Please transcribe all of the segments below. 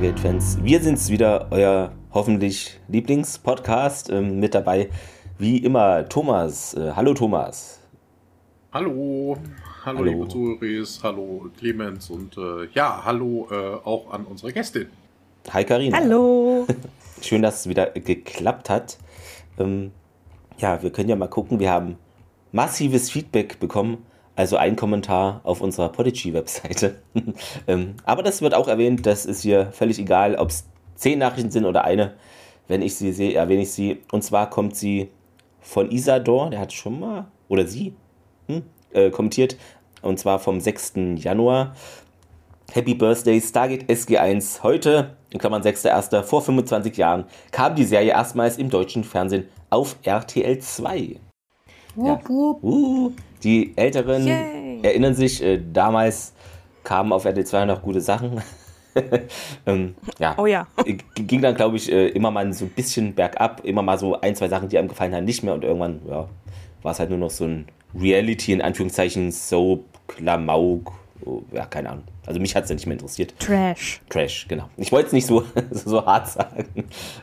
Stargate-Fans. Wir sind's wieder, euer hoffentlich Lieblingspodcast. Ähm, mit dabei, wie immer, Thomas. Äh, hallo, Thomas. Hallo. Hallo, hallo. liebe Zuhörer. Hallo, Clemens. Und äh, ja, hallo äh, auch an unsere Gästin. Hi, Karina. Hallo. Schön, dass es wieder geklappt hat. Ähm, ja, wir können ja mal gucken. Wir haben massives Feedback bekommen also ein Kommentar auf unserer Podigy-Webseite. ähm, aber das wird auch erwähnt, das ist hier völlig egal, ob es zehn Nachrichten sind oder eine. Wenn ich sie sehe, erwähne ich sie. Und zwar kommt sie von Isador, der hat schon mal, oder sie, hm, äh, kommentiert. Und zwar vom 6. Januar. Happy Birthday Stargate SG1. Heute, in Klammern 6.1., vor 25 Jahren, kam die Serie erstmals im deutschen Fernsehen auf RTL 2. Wupp, wupp. Uh, die Älteren Yay. erinnern sich, äh, damals kamen auf RTL 2 noch gute Sachen. ähm, ja. Oh ja. Ging dann, glaube ich, äh, immer mal so ein bisschen bergab, immer mal so ein, zwei Sachen, die einem gefallen haben, nicht mehr und irgendwann, ja, war es halt nur noch so ein Reality, in Anführungszeichen, Soap, Klamauk, oh, ja, keine Ahnung. Also mich hat es ja nicht mehr interessiert. Trash. Trash, genau. Ich wollte es nicht so, so hart sagen,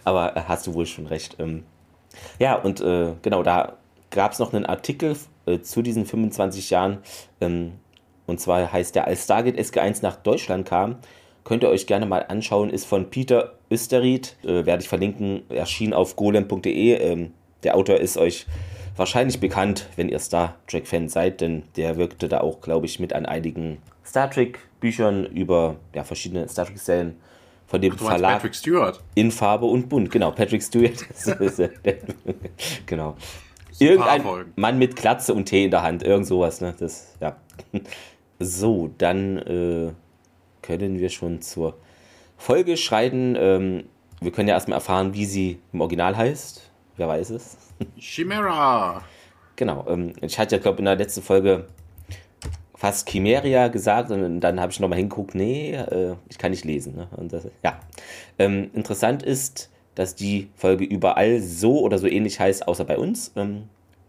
aber äh, hast du wohl schon recht. Ähm, ja, und äh, genau, da gab es noch einen Artikel äh, zu diesen 25 Jahren. Ähm, und zwar heißt der, als Stargate SG1 nach Deutschland kam, könnt ihr euch gerne mal anschauen, ist von Peter Österried, äh, werde ich verlinken, erschien auf golem.de. Ähm, der Autor ist euch wahrscheinlich bekannt, wenn ihr Star Trek-Fan seid, denn der wirkte da auch, glaube ich, mit an einigen Star Trek-Büchern über ja, verschiedene Star Trek-Serien von dem Ach, Verlag Patrick Stewart. in Farbe und bunt. Genau, Patrick Stewart. genau. Irgendein Mann mit Klatze und Tee in der Hand, irgend sowas, ne? Das, ja. So, dann äh, können wir schon zur Folge schreiten. Ähm, wir können ja erstmal erfahren, wie sie im Original heißt. Wer weiß es? Chimera! Genau. Ähm, ich hatte ja, glaube in der letzten Folge fast Chimeria gesagt und dann habe ich nochmal hingeguckt, nee, äh, ich kann nicht lesen. Ne? Und das, ja. Ähm, interessant ist, dass die Folge überall so oder so ähnlich heißt, außer bei uns. Ähm,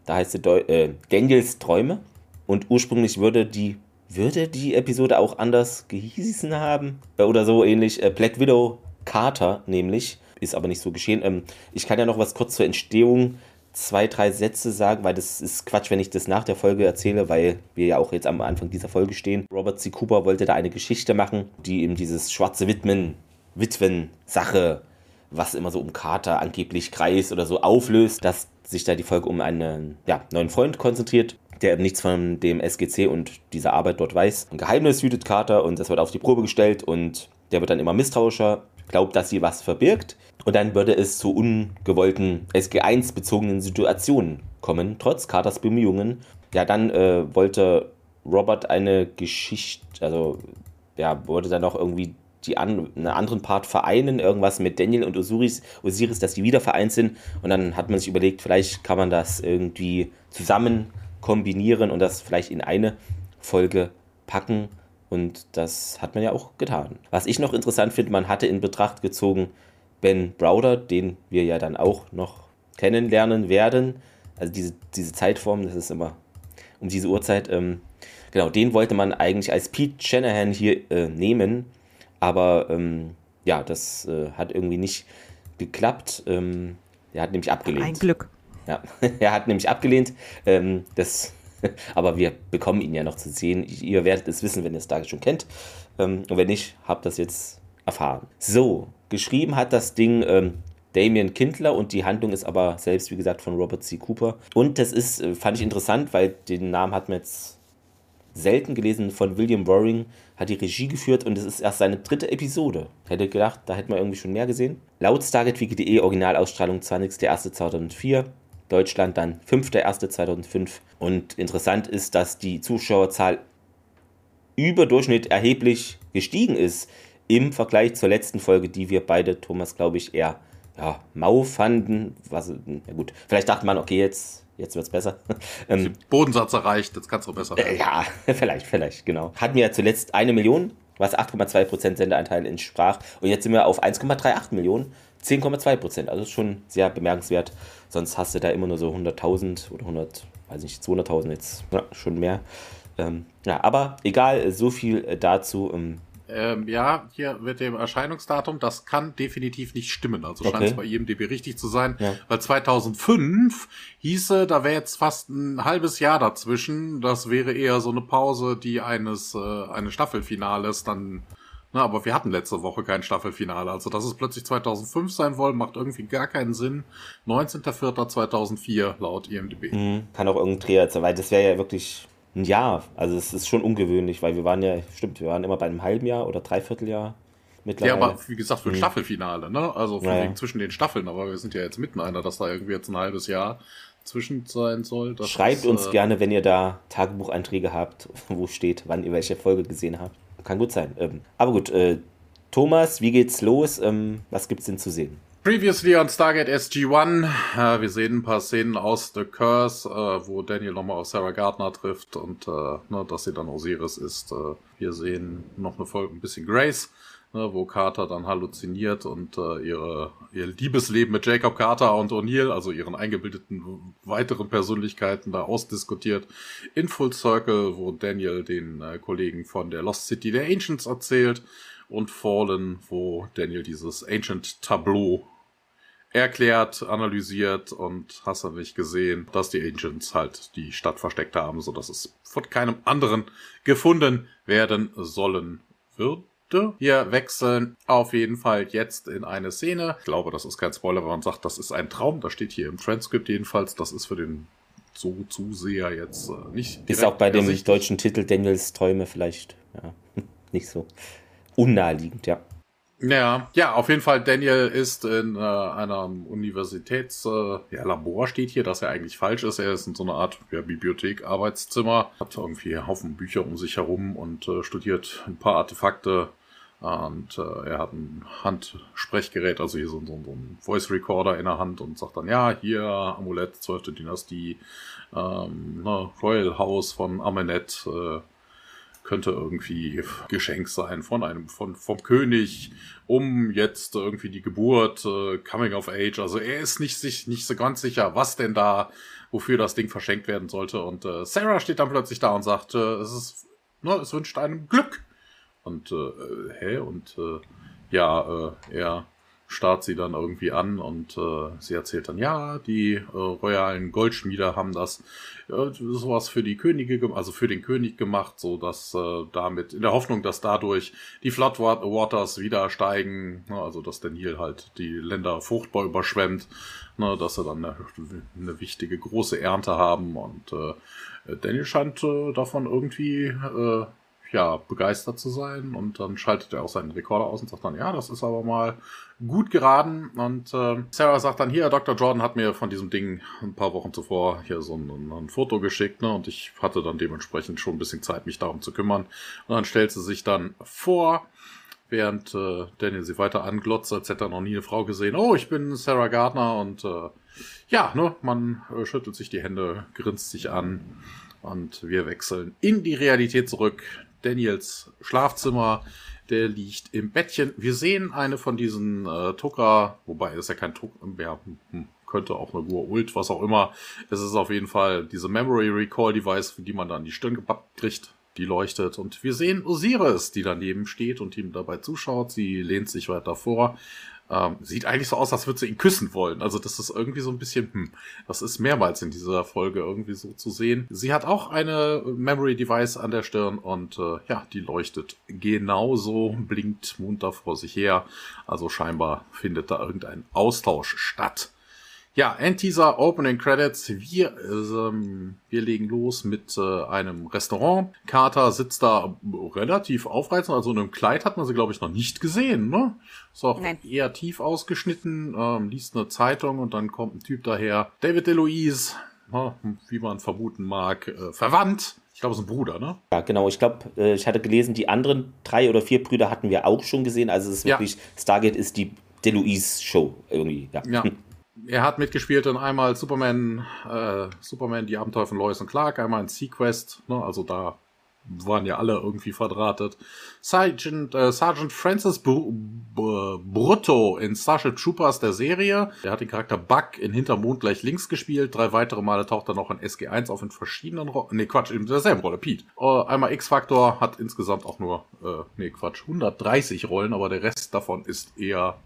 da heißt sie Deu äh, Daniels Träume. Und ursprünglich würde die, würde die Episode auch anders gehießen haben. Äh, oder so ähnlich. Äh, Black Widow Carter nämlich. Ist aber nicht so geschehen. Ähm, ich kann ja noch was kurz zur Entstehung zwei, drei Sätze sagen, weil das ist Quatsch, wenn ich das nach der Folge erzähle, weil wir ja auch jetzt am Anfang dieser Folge stehen. Robert C. Cooper wollte da eine Geschichte machen, die ihm dieses schwarze Widmen, Witwen-Sache was immer so um Carter angeblich kreist oder so auflöst, dass sich da die Folge um einen ja, neuen Freund konzentriert, der eben nichts von dem SGC und dieser Arbeit dort weiß. Ein Geheimnis hütet Carter und das wird auf die Probe gestellt und der wird dann immer misstrauischer, glaubt, dass sie was verbirgt und dann würde es zu ungewollten SG1-bezogenen Situationen kommen, trotz Carters Bemühungen. Ja, dann äh, wollte Robert eine Geschichte, also ja, wollte dann noch irgendwie die an, einen anderen Part vereinen, irgendwas mit Daniel und Osiris, Osiris, dass die wieder vereint sind. Und dann hat man sich überlegt, vielleicht kann man das irgendwie zusammen kombinieren und das vielleicht in eine Folge packen. Und das hat man ja auch getan. Was ich noch interessant finde, man hatte in Betracht gezogen Ben Browder, den wir ja dann auch noch kennenlernen werden. Also diese, diese Zeitform, das ist immer um diese Uhrzeit. Ähm, genau, den wollte man eigentlich als Pete Shanahan hier äh, nehmen aber ähm, ja, das äh, hat irgendwie nicht geklappt. Ähm, er hat nämlich abgelehnt. Ein Glück. Ja, er hat nämlich abgelehnt. Ähm, das, aber wir bekommen ihn ja noch zu sehen. Ihr werdet es wissen, wenn ihr es da schon kennt. Ähm, und wenn nicht, habt das jetzt erfahren. So, geschrieben hat das Ding ähm, Damien Kindler und die Handlung ist aber selbst, wie gesagt, von Robert C. Cooper. Und das ist, äh, fand ich interessant, weil den Namen hat man jetzt selten gelesen von William Waring, hat die Regie geführt und es ist erst seine dritte Episode. Hätte gedacht, da hätten wir irgendwie schon mehr gesehen. Laut StargateWiki.de Originalausstrahlung 20.01.2004. Deutschland dann 5.1.2005. Und interessant ist, dass die Zuschauerzahl über Durchschnitt erheblich gestiegen ist im Vergleich zur letzten Folge, die wir beide, Thomas, glaube ich, eher ja, mau fanden. Was, ja gut, vielleicht dachte man, okay, jetzt, jetzt wird es besser. ähm, Bodensatz erreicht, jetzt kann es auch besser werden. Äh, ja, vielleicht, vielleicht, genau. Hatten wir ja zuletzt eine Million, was 8,2% Sendeanteil entsprach. Und jetzt sind wir auf 1,38 Millionen, 10,2%. Also schon sehr bemerkenswert. Sonst hast du da immer nur so 100.000 oder 100, weiß nicht, 200.000 jetzt, ja, schon mehr. Ähm, ja, aber egal, so viel äh, dazu. Ähm, ähm, ja, hier mit dem Erscheinungsdatum, das kann definitiv nicht stimmen. Also okay. scheint es bei IMDb richtig zu sein, ja. weil 2005 hieße, da wäre jetzt fast ein halbes Jahr dazwischen. Das wäre eher so eine Pause, die eines äh, eines Staffelfinales dann. Na, aber wir hatten letzte Woche kein Staffelfinale. Also, dass es plötzlich 2005 sein soll, macht irgendwie gar keinen Sinn. 19.04.2004 laut IMDb. Mhm. Kann auch irgendein Dreher, weil das wäre ja wirklich ein Jahr. Also es ist schon ungewöhnlich, weil wir waren ja, stimmt, wir waren immer bei einem halben Jahr oder Dreivierteljahr mittlerweile. Ja, aber wie gesagt, für ein hm. Staffelfinale, ne? Also ja, ja. zwischen den Staffeln, aber wir sind ja jetzt mitten einer, dass da irgendwie jetzt ein halbes Jahr zwischen sein soll. Schreibt ist, uns äh, gerne, wenn ihr da Tagebucheinträge habt, wo steht, wann ihr welche Folge gesehen habt. Kann gut sein. Ähm, aber gut, äh, Thomas, wie geht's los? Ähm, was gibt's denn zu sehen? Previously on Stargate SG-1, äh, wir sehen ein paar Szenen aus The Curse, äh, wo Daniel nochmal auf Sarah Gardner trifft und äh, ne, dass sie dann Osiris ist. Äh, wir sehen noch eine Folge, ein bisschen Grace, ne, wo Carter dann halluziniert und äh, ihre, ihr Liebesleben mit Jacob Carter und O'Neill, also ihren eingebildeten weiteren Persönlichkeiten, da ausdiskutiert. In Full Circle, wo Daniel den äh, Kollegen von der Lost City der Ancients erzählt und Fallen, wo Daniel dieses Ancient Tableau erklärt, analysiert und hast du nicht gesehen, dass die Ancients halt die Stadt versteckt haben, so dass es von keinem anderen gefunden werden sollen würde. Wir wechseln auf jeden Fall jetzt in eine Szene. Ich glaube, das ist kein Spoiler, wenn man sagt, das ist ein Traum. Das steht hier im Transkript jedenfalls. Das ist für den so Zuseher jetzt äh, nicht. Ist auch bei dem deutschen Titel Daniels Träume vielleicht ja, nicht so unnaheliegend, ja. Ja, ja, auf jeden Fall. Daniel ist in äh, einem Universitätslabor, äh, ja, Labor steht hier, dass er eigentlich falsch ist. Er ist in so einer Art ja, Bibliothek, Arbeitszimmer, hat irgendwie einen Haufen Bücher um sich herum und äh, studiert ein paar Artefakte. Und äh, er hat ein Handsprechgerät, also hier so, so, so ein Voice Recorder in der Hand und sagt dann, ja, hier Amulett, 12. Dynastie, ähm, ne, Royal House von Amenet, äh, könnte irgendwie Geschenk sein von einem, von, vom König, um jetzt irgendwie die Geburt, äh, Coming of Age. Also er ist nicht, sich, nicht so ganz sicher, was denn da, wofür das Ding verschenkt werden sollte. Und äh, Sarah steht dann plötzlich da und sagt, äh, es ist, ne, es wünscht einem Glück. Und äh, hä? Und äh, ja, äh, er starrt sie dann irgendwie an und äh, sie erzählt dann, ja, die äh, royalen Goldschmiede haben das äh, sowas für die Könige, also für den König gemacht, so dass äh, damit, in der Hoffnung, dass dadurch die Floodwaters wieder steigen, ne, also dass der Nil halt die Länder fruchtbar überschwemmt, ne, dass sie dann eine, eine wichtige große Ernte haben und äh, Daniel scheint äh, davon irgendwie äh, ja, begeistert zu sein. Und dann schaltet er auch seinen Rekorder aus und sagt dann, ja, das ist aber mal gut geraden. Und äh, Sarah sagt dann, hier, Dr. Jordan hat mir von diesem Ding ein paar Wochen zuvor hier so ein, ein Foto geschickt, ne? Und ich hatte dann dementsprechend schon ein bisschen Zeit, mich darum zu kümmern. Und dann stellt sie sich dann vor, während äh, Daniel sie weiter anglotzt, als hätte er noch nie eine Frau gesehen. Oh, ich bin Sarah Gardner und äh, ja, ne, man äh, schüttelt sich die Hände, grinst sich an und wir wechseln in die Realität zurück. Daniels Schlafzimmer. Der liegt im Bettchen. Wir sehen eine von diesen äh, Tucker, wobei es ja kein Tucker, ja, hm, könnte auch eine Ult, was auch immer. Es ist auf jeden Fall diese Memory Recall Device, die man dann die Stirn gepappt kriegt. Die leuchtet und wir sehen Osiris, die daneben steht und ihm dabei zuschaut. Sie lehnt sich weiter vor. Ähm, sieht eigentlich so aus, als würde sie ihn küssen wollen. Also das ist irgendwie so ein bisschen, hm, das ist mehrmals in dieser Folge irgendwie so zu sehen. Sie hat auch eine Memory Device an der Stirn und äh, ja, die leuchtet genauso, blinkt munter vor sich her. Also scheinbar findet da irgendein Austausch statt. Ja, Endteaser, Opening Credits. Wir, ähm, wir legen los mit äh, einem Restaurant. Carter sitzt da relativ aufreizend, also in einem Kleid hat man sie, glaube ich, noch nicht gesehen, ne? Ist auch Nein. eher tief ausgeschnitten, ähm, liest eine Zeitung und dann kommt ein Typ daher. David DeLuise, ne, wie man vermuten mag, äh, verwandt. Ich glaube, es ist ein Bruder, ne? Ja, genau. Ich glaube, äh, ich hatte gelesen, die anderen drei oder vier Brüder hatten wir auch schon gesehen. Also es ist wirklich, ja. Stargate ist die DeLuise-Show irgendwie. Ja. ja. er hat mitgespielt in einmal Superman, äh, Superman, die Abenteuer von Lois und Clark, einmal in Sequest, ne, also da waren ja alle irgendwie verdrahtet. Sergeant, äh, Sergeant Francis Br Br Brutto in Starship Troopers der Serie. Er hat den Charakter Buck in Hintermond gleich links gespielt. Drei weitere Male taucht er noch in SG1 auf in verschiedenen Rollen. Nee, Quatsch, in derselben Rolle, Pete. Uh, einmal X-Factor hat insgesamt auch nur, äh, nee, Quatsch, 130 Rollen, aber der Rest davon ist eher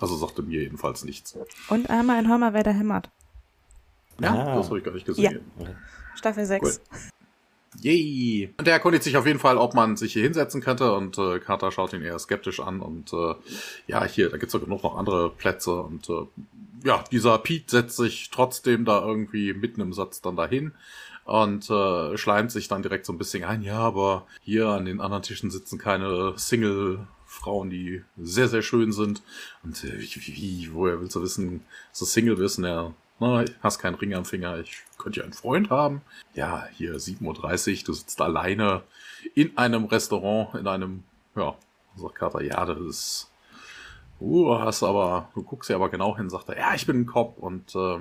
also sagte mir jedenfalls nichts. Und einmal in Hör wer der hämmert. Ja, ah. das habe ich gar nicht gesehen. Ja. Staffel 6. Cool. Yay! Und der erkundigt sich auf jeden Fall, ob man sich hier hinsetzen könnte und äh, Carter schaut ihn eher skeptisch an und äh, ja, hier, da gibt's ja genug noch andere Plätze und äh, ja, dieser Pete setzt sich trotzdem da irgendwie mitten im Satz dann dahin und äh, schleimt sich dann direkt so ein bisschen ein, ja, aber hier an den anderen Tischen sitzen keine Single Frauen, die sehr, sehr schön sind. Und äh, wie, wie, woher willst du wissen, dass du Single bist? Ja, na, hast keinen Ring am Finger, ich könnte ja einen Freund haben. Ja, hier 7.30 Uhr, du sitzt alleine in einem Restaurant, in einem, ja, sagt Carter, ja, das ist, uh, hast aber, du guckst ja aber genau hin, sagt er, ja, ich bin ein Cop und, äh,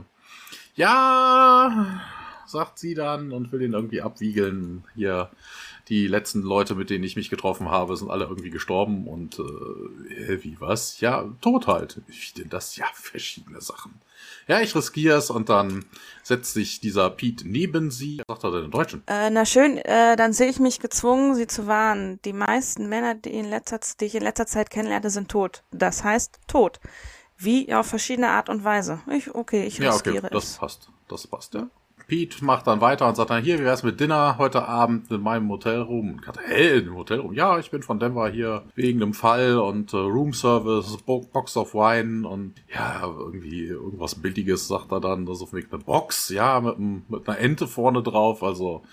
ja, sagt sie dann und will ihn irgendwie abwiegeln. Hier, die letzten Leute, mit denen ich mich getroffen habe, sind alle irgendwie gestorben und äh, wie was? Ja, tot halt. Wie denn das? Ja, verschiedene Sachen. Ja, ich riskiere es und dann setzt sich dieser Pete neben sie. Was sagt er denn in Deutschen? Äh, na schön, äh, dann sehe ich mich gezwungen, sie zu warnen. Die meisten Männer, die, in letzter, die ich in letzter Zeit kennenlernte, sind tot. Das heißt tot. Wie auf verschiedene Art und Weise. Ich, okay, ich riskiere ja, okay, das es. passt. Das passt, ja. Pete macht dann weiter und sagt dann, hier, wie wär's mit Dinner heute Abend in meinem Hotelroom? Und Katha, hä, im Hotelroom? Ja, ich bin von Denver hier wegen einem Fall und äh, Room Service, Bo Box of Wine und ja, irgendwie irgendwas Billiges, sagt er dann. Das ist auf Box, ja, mit, mit einer Ente vorne drauf. Also,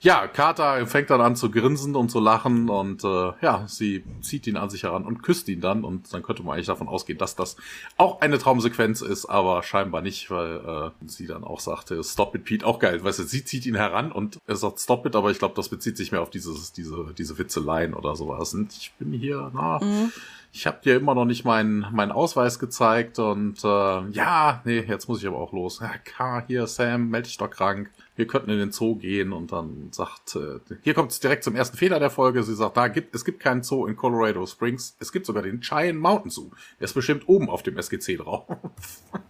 ja, Carter fängt dann an zu grinsen und zu lachen und äh, ja, sie zieht ihn an sich heran und küsst ihn dann und dann könnte man eigentlich davon ausgehen, dass das auch eine Traumsequenz ist, aber scheinbar nicht, weil äh, sie dann auch sagte, stop it, Pete, Lied auch geil. Weißt du, sie zieht ihn heran und er sagt Stop it, aber ich glaube, das bezieht sich mehr auf dieses, diese, diese Witzeleien oder sowas. Und ich bin hier, na, mhm. Ich habe dir immer noch nicht meinen meinen Ausweis gezeigt und äh, ja, nee, jetzt muss ich aber auch los. Ja, K, hier, Sam, melde dich doch krank wir könnten in den Zoo gehen und dann sagt, äh, hier kommt es direkt zum ersten Fehler der Folge. Sie sagt, da gibt, es gibt keinen Zoo in Colorado Springs. Es gibt sogar den Giant Mountain Zoo. Der ist bestimmt oben auf dem SGC drauf.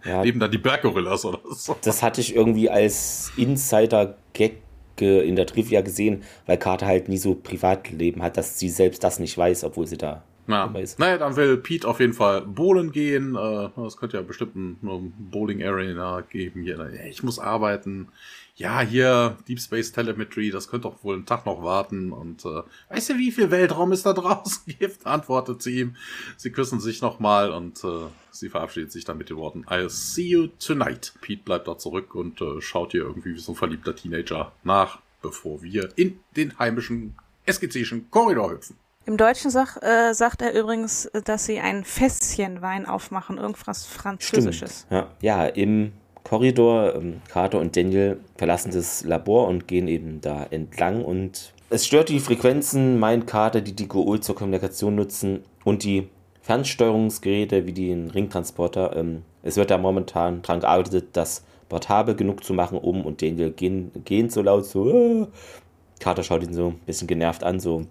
Ja, Neben dann die Berggorillas oder so. Das hatte ich irgendwie als Insider-Gag in der Trivia gesehen, weil Carter halt nie so Privatleben hat, dass sie selbst das nicht weiß, obwohl sie da ja. Naja, dann will Pete auf jeden Fall bowlen gehen. Es äh, könnte ja bestimmt ein Bowling Arena geben hier. Ich muss arbeiten ja, hier Deep Space Telemetry, das könnte doch wohl einen Tag noch warten. Und äh, weißt du, wie viel Weltraum es da draußen gibt? Antwortet sie ihm. Sie küssen sich nochmal und äh, sie verabschiedet sich dann mit den Worten I'll see you tonight. Pete bleibt da zurück und äh, schaut ihr irgendwie wie so ein verliebter Teenager nach, bevor wir in den heimischen SGC'schen Korridor hüpfen. Im Deutschen sag, äh, sagt er übrigens, dass sie ein Fässchen Wein aufmachen, irgendwas Französisches. Stimmt. Ja, ja im Korridor. Ähm, Carter und Daniel verlassen das Labor und gehen eben da entlang und es stört die Frequenzen, meint Carter, die die Goul zur Kommunikation nutzen und die Fernsteuerungsgeräte wie den Ringtransporter. Ähm, es wird da momentan dran gearbeitet, das portabel genug zu machen, um und Daniel gehen, gehen so laut so. Äh. Carter schaut ihn so ein bisschen genervt an, so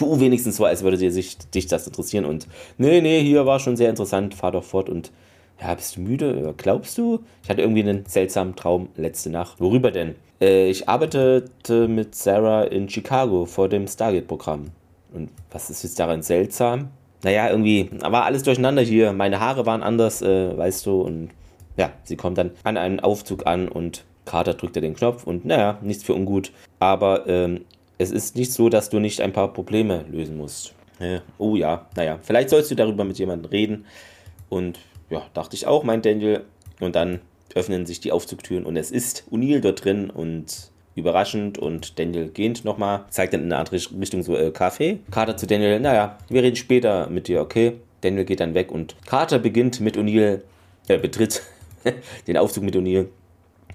tu wenigstens so, als würde dir sich, dich das interessieren und nee, nee, hier war schon sehr interessant, fahr doch fort und ja, bist du müde? Glaubst du? Ich hatte irgendwie einen seltsamen Traum letzte Nacht. Worüber denn? Äh, ich arbeitete mit Sarah in Chicago vor dem Stargate-Programm. Und was ist jetzt daran seltsam? Naja, irgendwie war alles durcheinander hier. Meine Haare waren anders, äh, weißt du. Und ja, sie kommt dann an einen Aufzug an und Carter drückt er den Knopf und naja, nichts für ungut. Aber ähm, es ist nicht so, dass du nicht ein paar Probleme lösen musst. Äh, oh ja, naja, vielleicht sollst du darüber mit jemandem reden. Und ja, dachte ich auch, meint Daniel. Und dann öffnen sich die Aufzugtüren und es ist O'Neill dort drin und überraschend und Daniel gehend nochmal, zeigt dann in eine andere Richtung so äh, Kaffee. Carter zu Daniel, naja, wir reden später mit dir, okay. Daniel geht dann weg und Carter beginnt mit O'Neill, äh, betritt den Aufzug mit O'Neill.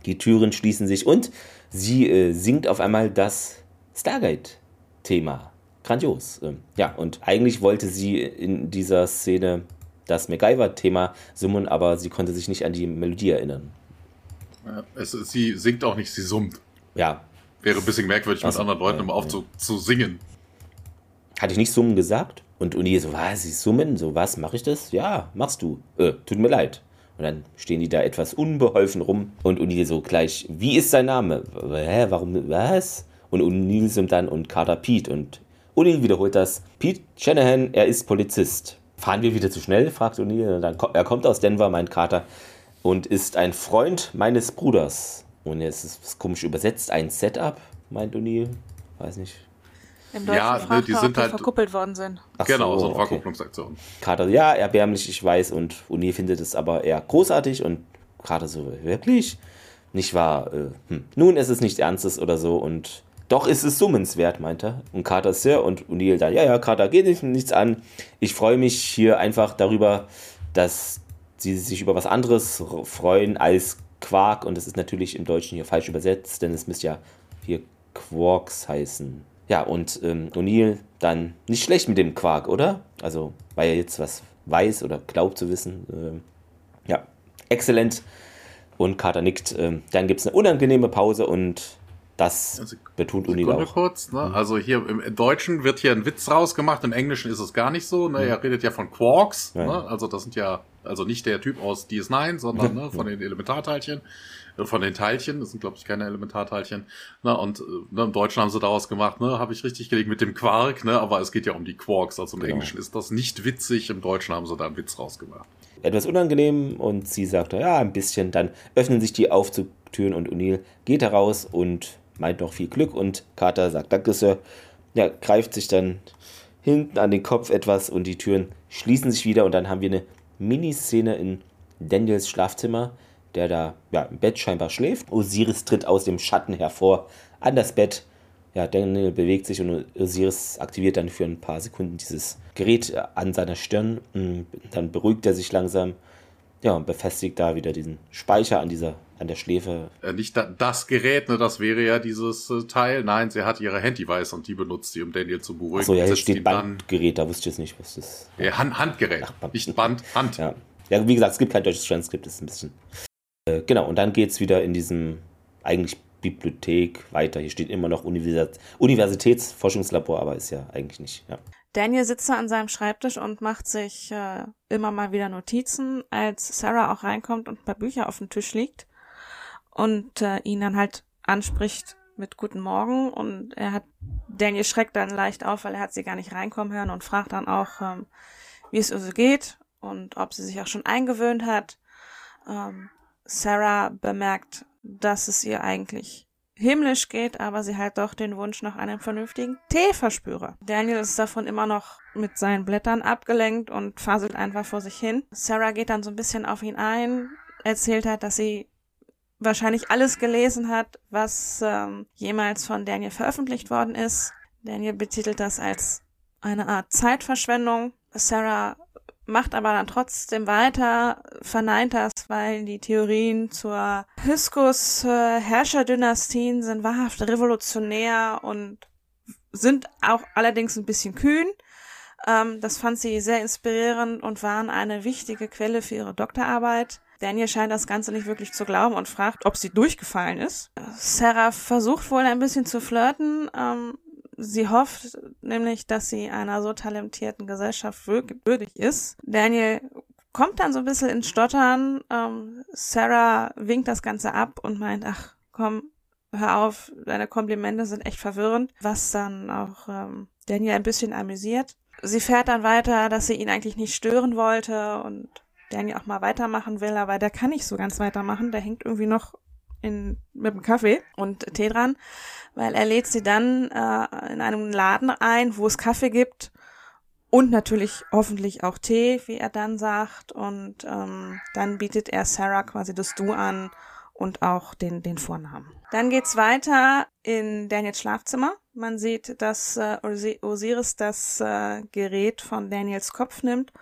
Die Türen schließen sich und sie äh, singt auf einmal das Stargate-Thema. Grandios. Ähm, ja, und eigentlich wollte sie in dieser Szene das MacGyver-Thema summen, aber sie konnte sich nicht an die Melodie erinnern. Es, sie singt auch nicht, sie summt. Ja. Wäre ein bisschen merkwürdig, also, mit anderen Leuten im Aufzug ja. zu singen. Hatte ich nicht summen gesagt? Und Uni so, was, sie summen? So, was, mache ich das? Ja, machst du. Äh, tut mir leid. Und dann stehen die da etwas unbeholfen rum und Uni so gleich, wie ist sein Name? Hä, warum, was? Und O'Neill sind dann und Carter Pete und O'Neill wiederholt das. Pete Shanahan, er ist Polizist. Fahren wir wieder zu schnell? fragt O'Neill. Er kommt aus Denver, meint Carter, und ist ein Freund meines Bruders. Und jetzt ist es komisch übersetzt, ein Setup, meint O'Neill. Weiß nicht. Im Deutschen ja, ne, die sind halt verkuppelt worden sind. Ach genau, so, so eine okay. Verkupplungsaktion. Carter, ja, erbärmlich, ich weiß, und O'Neill findet es aber eher großartig und Carter so, wirklich? Nicht wahr? Äh, hm. Nun, es ist nicht Ernstes oder so und doch ist es summenswert, meint er. Und Carter Sir und O'Neill dann, ja, ja, Carter, geht nicht, nichts an. Ich freue mich hier einfach darüber, dass sie sich über was anderes freuen als Quark. Und das ist natürlich im Deutschen hier falsch übersetzt, denn es müsste ja hier Quarks heißen. Ja, und ähm, O'Neill dann nicht schlecht mit dem Quark, oder? Also, weil er jetzt was weiß oder glaubt zu wissen. Ähm, ja, exzellent. Und Carter nickt. Ähm, dann gibt es eine unangenehme Pause und das also, betont Uni auch. kurz, ne? Mhm. Also hier im Deutschen wird hier ein Witz rausgemacht, im Englischen ist es gar nicht so. Ne? Mhm. Er redet ja von Quarks, ja. ne? also das sind ja, also nicht der Typ aus DS9, sondern ne, von den Elementarteilchen, äh, von den Teilchen, das sind glaube ich keine Elementarteilchen. Ne? Und ne, im Deutschen haben sie daraus gemacht, ne, habe ich richtig gelegt mit dem Quark, ne? aber es geht ja um die Quarks, also im genau. Englischen ist das nicht witzig, im Deutschen haben sie da einen Witz rausgemacht. Etwas unangenehm und sie sagt, ja, ein bisschen, dann öffnen sich die Aufzugtüren und O'Neill geht heraus und meint noch viel Glück und Carter sagt Danke, Sir. Ja, greift sich dann hinten an den Kopf etwas und die Türen schließen sich wieder und dann haben wir eine Miniszene in Daniels Schlafzimmer, der da ja, im Bett scheinbar schläft. Osiris tritt aus dem Schatten hervor an das Bett. Ja, Daniel bewegt sich und Osiris aktiviert dann für ein paar Sekunden dieses Gerät an seiner Stirn. Dann beruhigt er sich langsam ja, und befestigt da wieder diesen Speicher an dieser, an der Schläfe. Äh, nicht da, das Gerät, ne, das wäre ja dieses äh, Teil. Nein, sie hat ihre Handyweis und die benutzt sie, um Daniel zu beruhigen. Achso, ja, hier steht Bandgerät, da wusste ich jetzt nicht, was das ist. Ja, Hand, Handgerät, Ach, Band. nicht Band, Hand. Ja. ja, wie gesagt, es gibt kein deutsches Transkript, das ist ein bisschen. Äh, genau, und dann geht's wieder in diesem eigentlich Bibliothek weiter. Hier steht immer noch Universität, Universitätsforschungslabor, aber ist ja eigentlich nicht. Ja. Daniel sitzt da an seinem Schreibtisch und macht sich äh, immer mal wieder Notizen, als Sarah auch reinkommt und ein paar Bücher auf dem Tisch liegt und äh, ihn dann halt anspricht mit Guten Morgen und er hat Daniel schreckt dann leicht auf, weil er hat sie gar nicht reinkommen hören und fragt dann auch, ähm, wie es ihr so geht und ob sie sich auch schon eingewöhnt hat. Ähm, Sarah bemerkt, dass es ihr eigentlich himmlisch geht, aber sie halt doch den Wunsch nach einem vernünftigen Tee verspüre. Daniel ist davon immer noch mit seinen Blättern abgelenkt und faselt einfach vor sich hin. Sarah geht dann so ein bisschen auf ihn ein, erzählt hat, dass sie wahrscheinlich alles gelesen hat, was ähm, jemals von Daniel veröffentlicht worden ist. Daniel betitelt das als eine Art Zeitverschwendung. Sarah macht aber dann trotzdem weiter, verneint das, weil die Theorien zur Hyskus äh, Herrscherdynastien sind wahrhaft revolutionär und sind auch allerdings ein bisschen kühn. Ähm, das fand sie sehr inspirierend und waren eine wichtige Quelle für ihre Doktorarbeit. Daniel scheint das Ganze nicht wirklich zu glauben und fragt, ob sie durchgefallen ist. Sarah versucht wohl ein bisschen zu flirten, ähm, Sie hofft nämlich, dass sie einer so talentierten Gesellschaft würdig ist. Daniel kommt dann so ein bisschen ins Stottern. Ähm, Sarah winkt das Ganze ab und meint, ach komm, hör auf, deine Komplimente sind echt verwirrend, was dann auch ähm, Daniel ein bisschen amüsiert. Sie fährt dann weiter, dass sie ihn eigentlich nicht stören wollte und Daniel auch mal weitermachen will, aber der kann nicht so ganz weitermachen, der hängt irgendwie noch in, mit dem Kaffee und Tee dran weil er lädt sie dann äh, in einem Laden ein, wo es Kaffee gibt Und natürlich hoffentlich auch Tee, wie er dann sagt. Und ähm, dann bietet er Sarah quasi das Du an und auch den, den Vornamen. Dann geht's weiter in Daniels Schlafzimmer. Man sieht, dass äh, Osiris das äh, Gerät von Daniels Kopf nimmt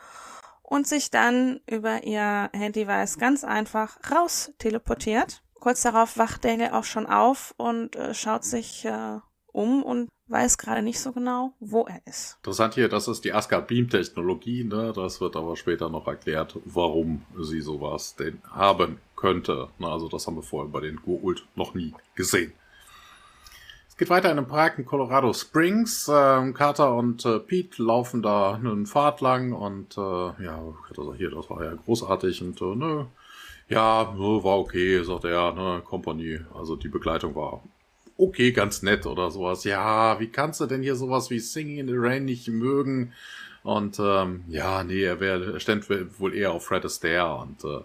und sich dann über ihr Handyweis ganz einfach raus teleportiert. Kurz darauf wacht Daniel auch schon auf und äh, schaut sich äh, um und weiß gerade nicht so genau, wo er ist. Interessant hier, das ist die Asgard Beam Technologie, ne? Das wird aber später noch erklärt, warum sie sowas denn haben könnte. Ne? Also das haben wir vorher bei den Goult noch nie gesehen. Es geht weiter in einem Park in Colorado Springs. Ähm, Carter und äh, Pete laufen da einen Pfad lang und äh, ja, also hier, das war ja großartig und äh, ne, ja, war okay, sagt er, ne, Company, also die Begleitung war okay, ganz nett oder sowas. Ja, wie kannst du denn hier sowas wie Singing in the Rain nicht mögen? Und ähm, ja, nee, er wäre, stände wohl eher auf Fred Astaire und äh,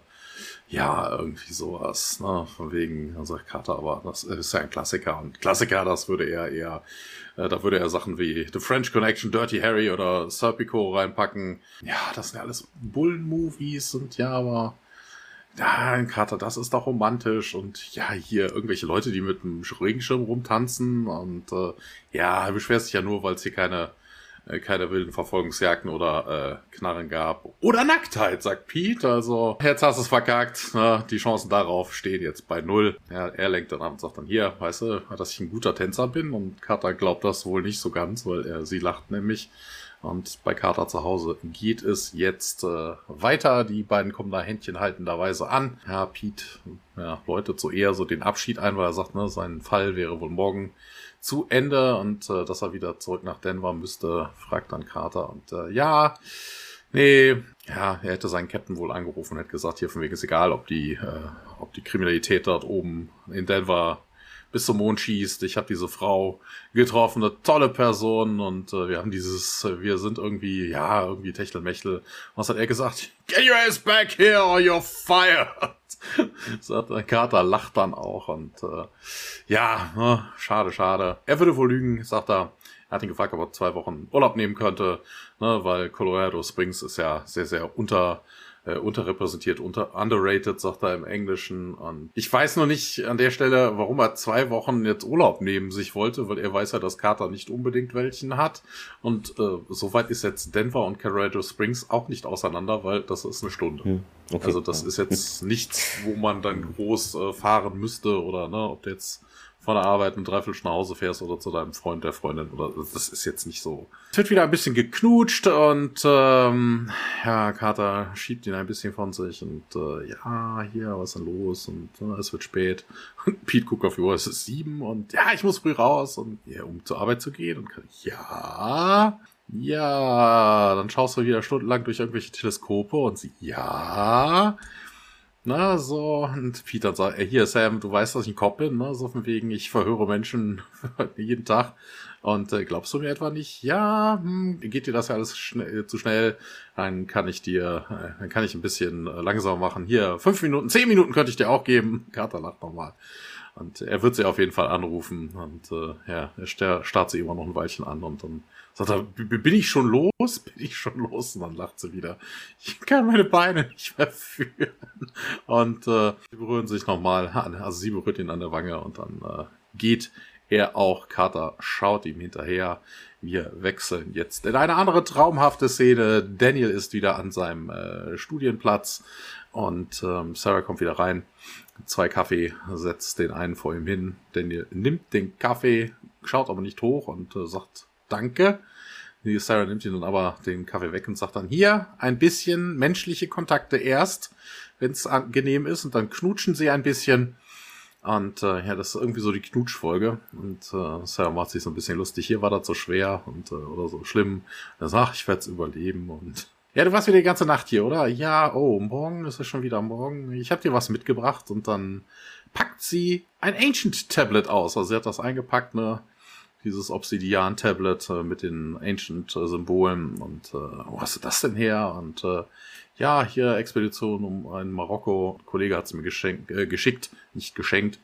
ja, irgendwie sowas, ne? Von wegen, dann sagt Carter, aber das ist ja ein Klassiker. Und Klassiker, das würde er eher, äh, da würde er Sachen wie The French Connection, Dirty Harry oder Serpico reinpacken. Ja, das sind ja alles Bullen-Movies und ja, aber ja, Carter, das ist doch romantisch und ja, hier irgendwelche Leute, die mit einem Regenschirm rumtanzen und äh, ja, er beschwert sich ja nur, weil es hier keine keine wilden Verfolgungsjagden oder äh, Knarren gab. Oder Nacktheit, sagt Pete. Also, jetzt hast du es verkackt. Ne? Die Chancen darauf stehen jetzt bei null. Ja, er lenkt dann ab und sagt dann, hier, weißt du, dass ich ein guter Tänzer bin. Und Carter glaubt das wohl nicht so ganz, weil er sie lacht nämlich. Und bei Carter zu Hause geht es jetzt äh, weiter. Die beiden kommen da händchenhaltenderweise an. Ja, Pete ja, läutet so eher so den Abschied ein, weil er sagt, ne, sein Fall wäre wohl morgen zu Ende und äh, dass er wieder zurück nach Denver müsste, fragt dann Carter und äh, ja, nee, ja, er hätte seinen Captain wohl angerufen und hätte gesagt, hier von wegen ist egal, ob die, äh, ob die Kriminalität dort oben in Denver bis zum Mond schießt. Ich habe diese Frau getroffen, eine tolle Person und äh, wir haben dieses, wir sind irgendwie, ja, irgendwie Techtelmechtel. Was hat er gesagt? Get your ass back here or you're fired. Sagt der Kater, lacht dann auch und äh, ja, ne, schade, schade. Er würde wohl lügen, sagt er. Er hat ihn gefragt, ob er zwei Wochen Urlaub nehmen könnte, ne, weil Colorado Springs ist ja sehr, sehr unter äh, unterrepräsentiert, unter underrated, sagt er im Englischen. Und ich weiß noch nicht an der Stelle, warum er zwei Wochen jetzt Urlaub nehmen sich wollte, weil er weiß ja, dass Carter nicht unbedingt welchen hat. Und äh, soweit ist jetzt Denver und Colorado Springs auch nicht auseinander, weil das ist eine Stunde. Hm, okay. Also das ist jetzt nichts, wo man dann groß äh, fahren müsste oder ne, ob jetzt von der Arbeit mit Dreiviertel nach Hause fährst oder zu deinem Freund, der Freundin oder das ist jetzt nicht so. Es wird wieder ein bisschen geknutscht und ähm, ja, Carter schiebt ihn ein bisschen von sich und äh, ja, hier, was ist denn los? Und äh, es wird spät. Und Pete guckt auf die Uhr, es ist sieben und ja, ich muss früh raus und ja, um zur Arbeit zu gehen und kann ja, ja, dann schaust du wieder stundenlang durch irgendwelche Teleskope und sie, ja, na, so, und Peter sagt, ey, hier, Sam, du weißt, dass ich ein Kopf bin, ne? So von wegen, ich verhöre Menschen jeden Tag. Und äh, glaubst du mir etwa nicht? Ja, hm, geht dir das ja alles schnell, zu schnell? Dann kann ich dir, äh, dann kann ich ein bisschen äh, langsamer machen. Hier, fünf Minuten, zehn Minuten könnte ich dir auch geben. Carter lacht nochmal. Und er wird sie auf jeden Fall anrufen. Und äh, ja, er starrt sie immer noch ein Weilchen an und dann sagt er, bin ich schon los? Bin ich schon los? Und dann lacht sie wieder. Ich kann meine Beine nicht mehr führen. Und äh, sie berühren sich nochmal an. Also sie berührt ihn an der Wange und dann äh, geht er auch. Carter schaut ihm hinterher. Wir wechseln jetzt in eine andere traumhafte Szene. Daniel ist wieder an seinem äh, Studienplatz und ähm, Sarah kommt wieder rein zwei Kaffee, setzt den einen vor ihm hin. Daniel nimmt den Kaffee, schaut aber nicht hoch und äh, sagt Danke. Die Sarah nimmt ihn dann aber den Kaffee weg und sagt dann hier ein bisschen menschliche Kontakte erst, wenn es angenehm ist und dann knutschen sie ein bisschen. Und äh, ja, das ist irgendwie so die Knutschfolge. Und äh, Sarah macht sich so ein bisschen lustig. Hier war das so schwer und äh, oder so schlimm. Er sagt, ich werde es überleben und ja, du warst wieder die ganze Nacht hier, oder? Ja, oh, morgen ist es schon wieder morgen. Ich habe dir was mitgebracht und dann packt sie ein Ancient Tablet aus. Also sie hat das eingepackt, ne? Dieses Obsidian Tablet äh, mit den Ancient äh, und äh, wo hast du das denn her? Und äh, ja, hier Expedition um ein Marokko. Ein Kollege hat es mir geschenkt, äh, geschickt, nicht geschenkt.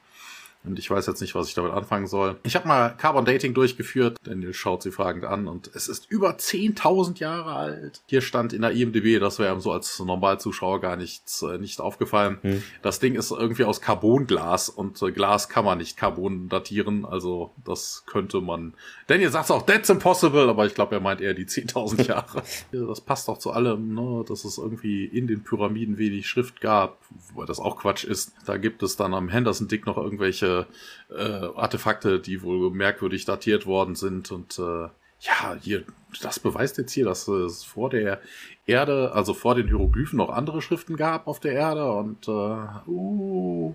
Und ich weiß jetzt nicht, was ich damit anfangen soll. Ich habe mal Carbon Dating durchgeführt. Daniel schaut sie fragend an und es ist über 10.000 Jahre alt. Hier stand in der IMDb, das wäre ihm so als Normalzuschauer gar nichts, äh, nicht aufgefallen. Hm. Das Ding ist irgendwie aus Carbonglas und äh, Glas kann man nicht Carbon datieren. Also das könnte man. Daniel sagt auch, that's impossible, aber ich glaube, er meint eher die 10.000 Jahre. das passt doch zu allem, ne? dass es irgendwie in den Pyramiden wenig Schrift gab, wobei das auch Quatsch ist. Da gibt es dann am Henderson Dick noch irgendwelche äh, Artefakte, die wohl merkwürdig datiert worden sind. Und äh, ja, hier, das beweist jetzt hier, dass es vor der Erde, also vor den Hieroglyphen noch andere Schriften gab auf der Erde. Und äh, uh,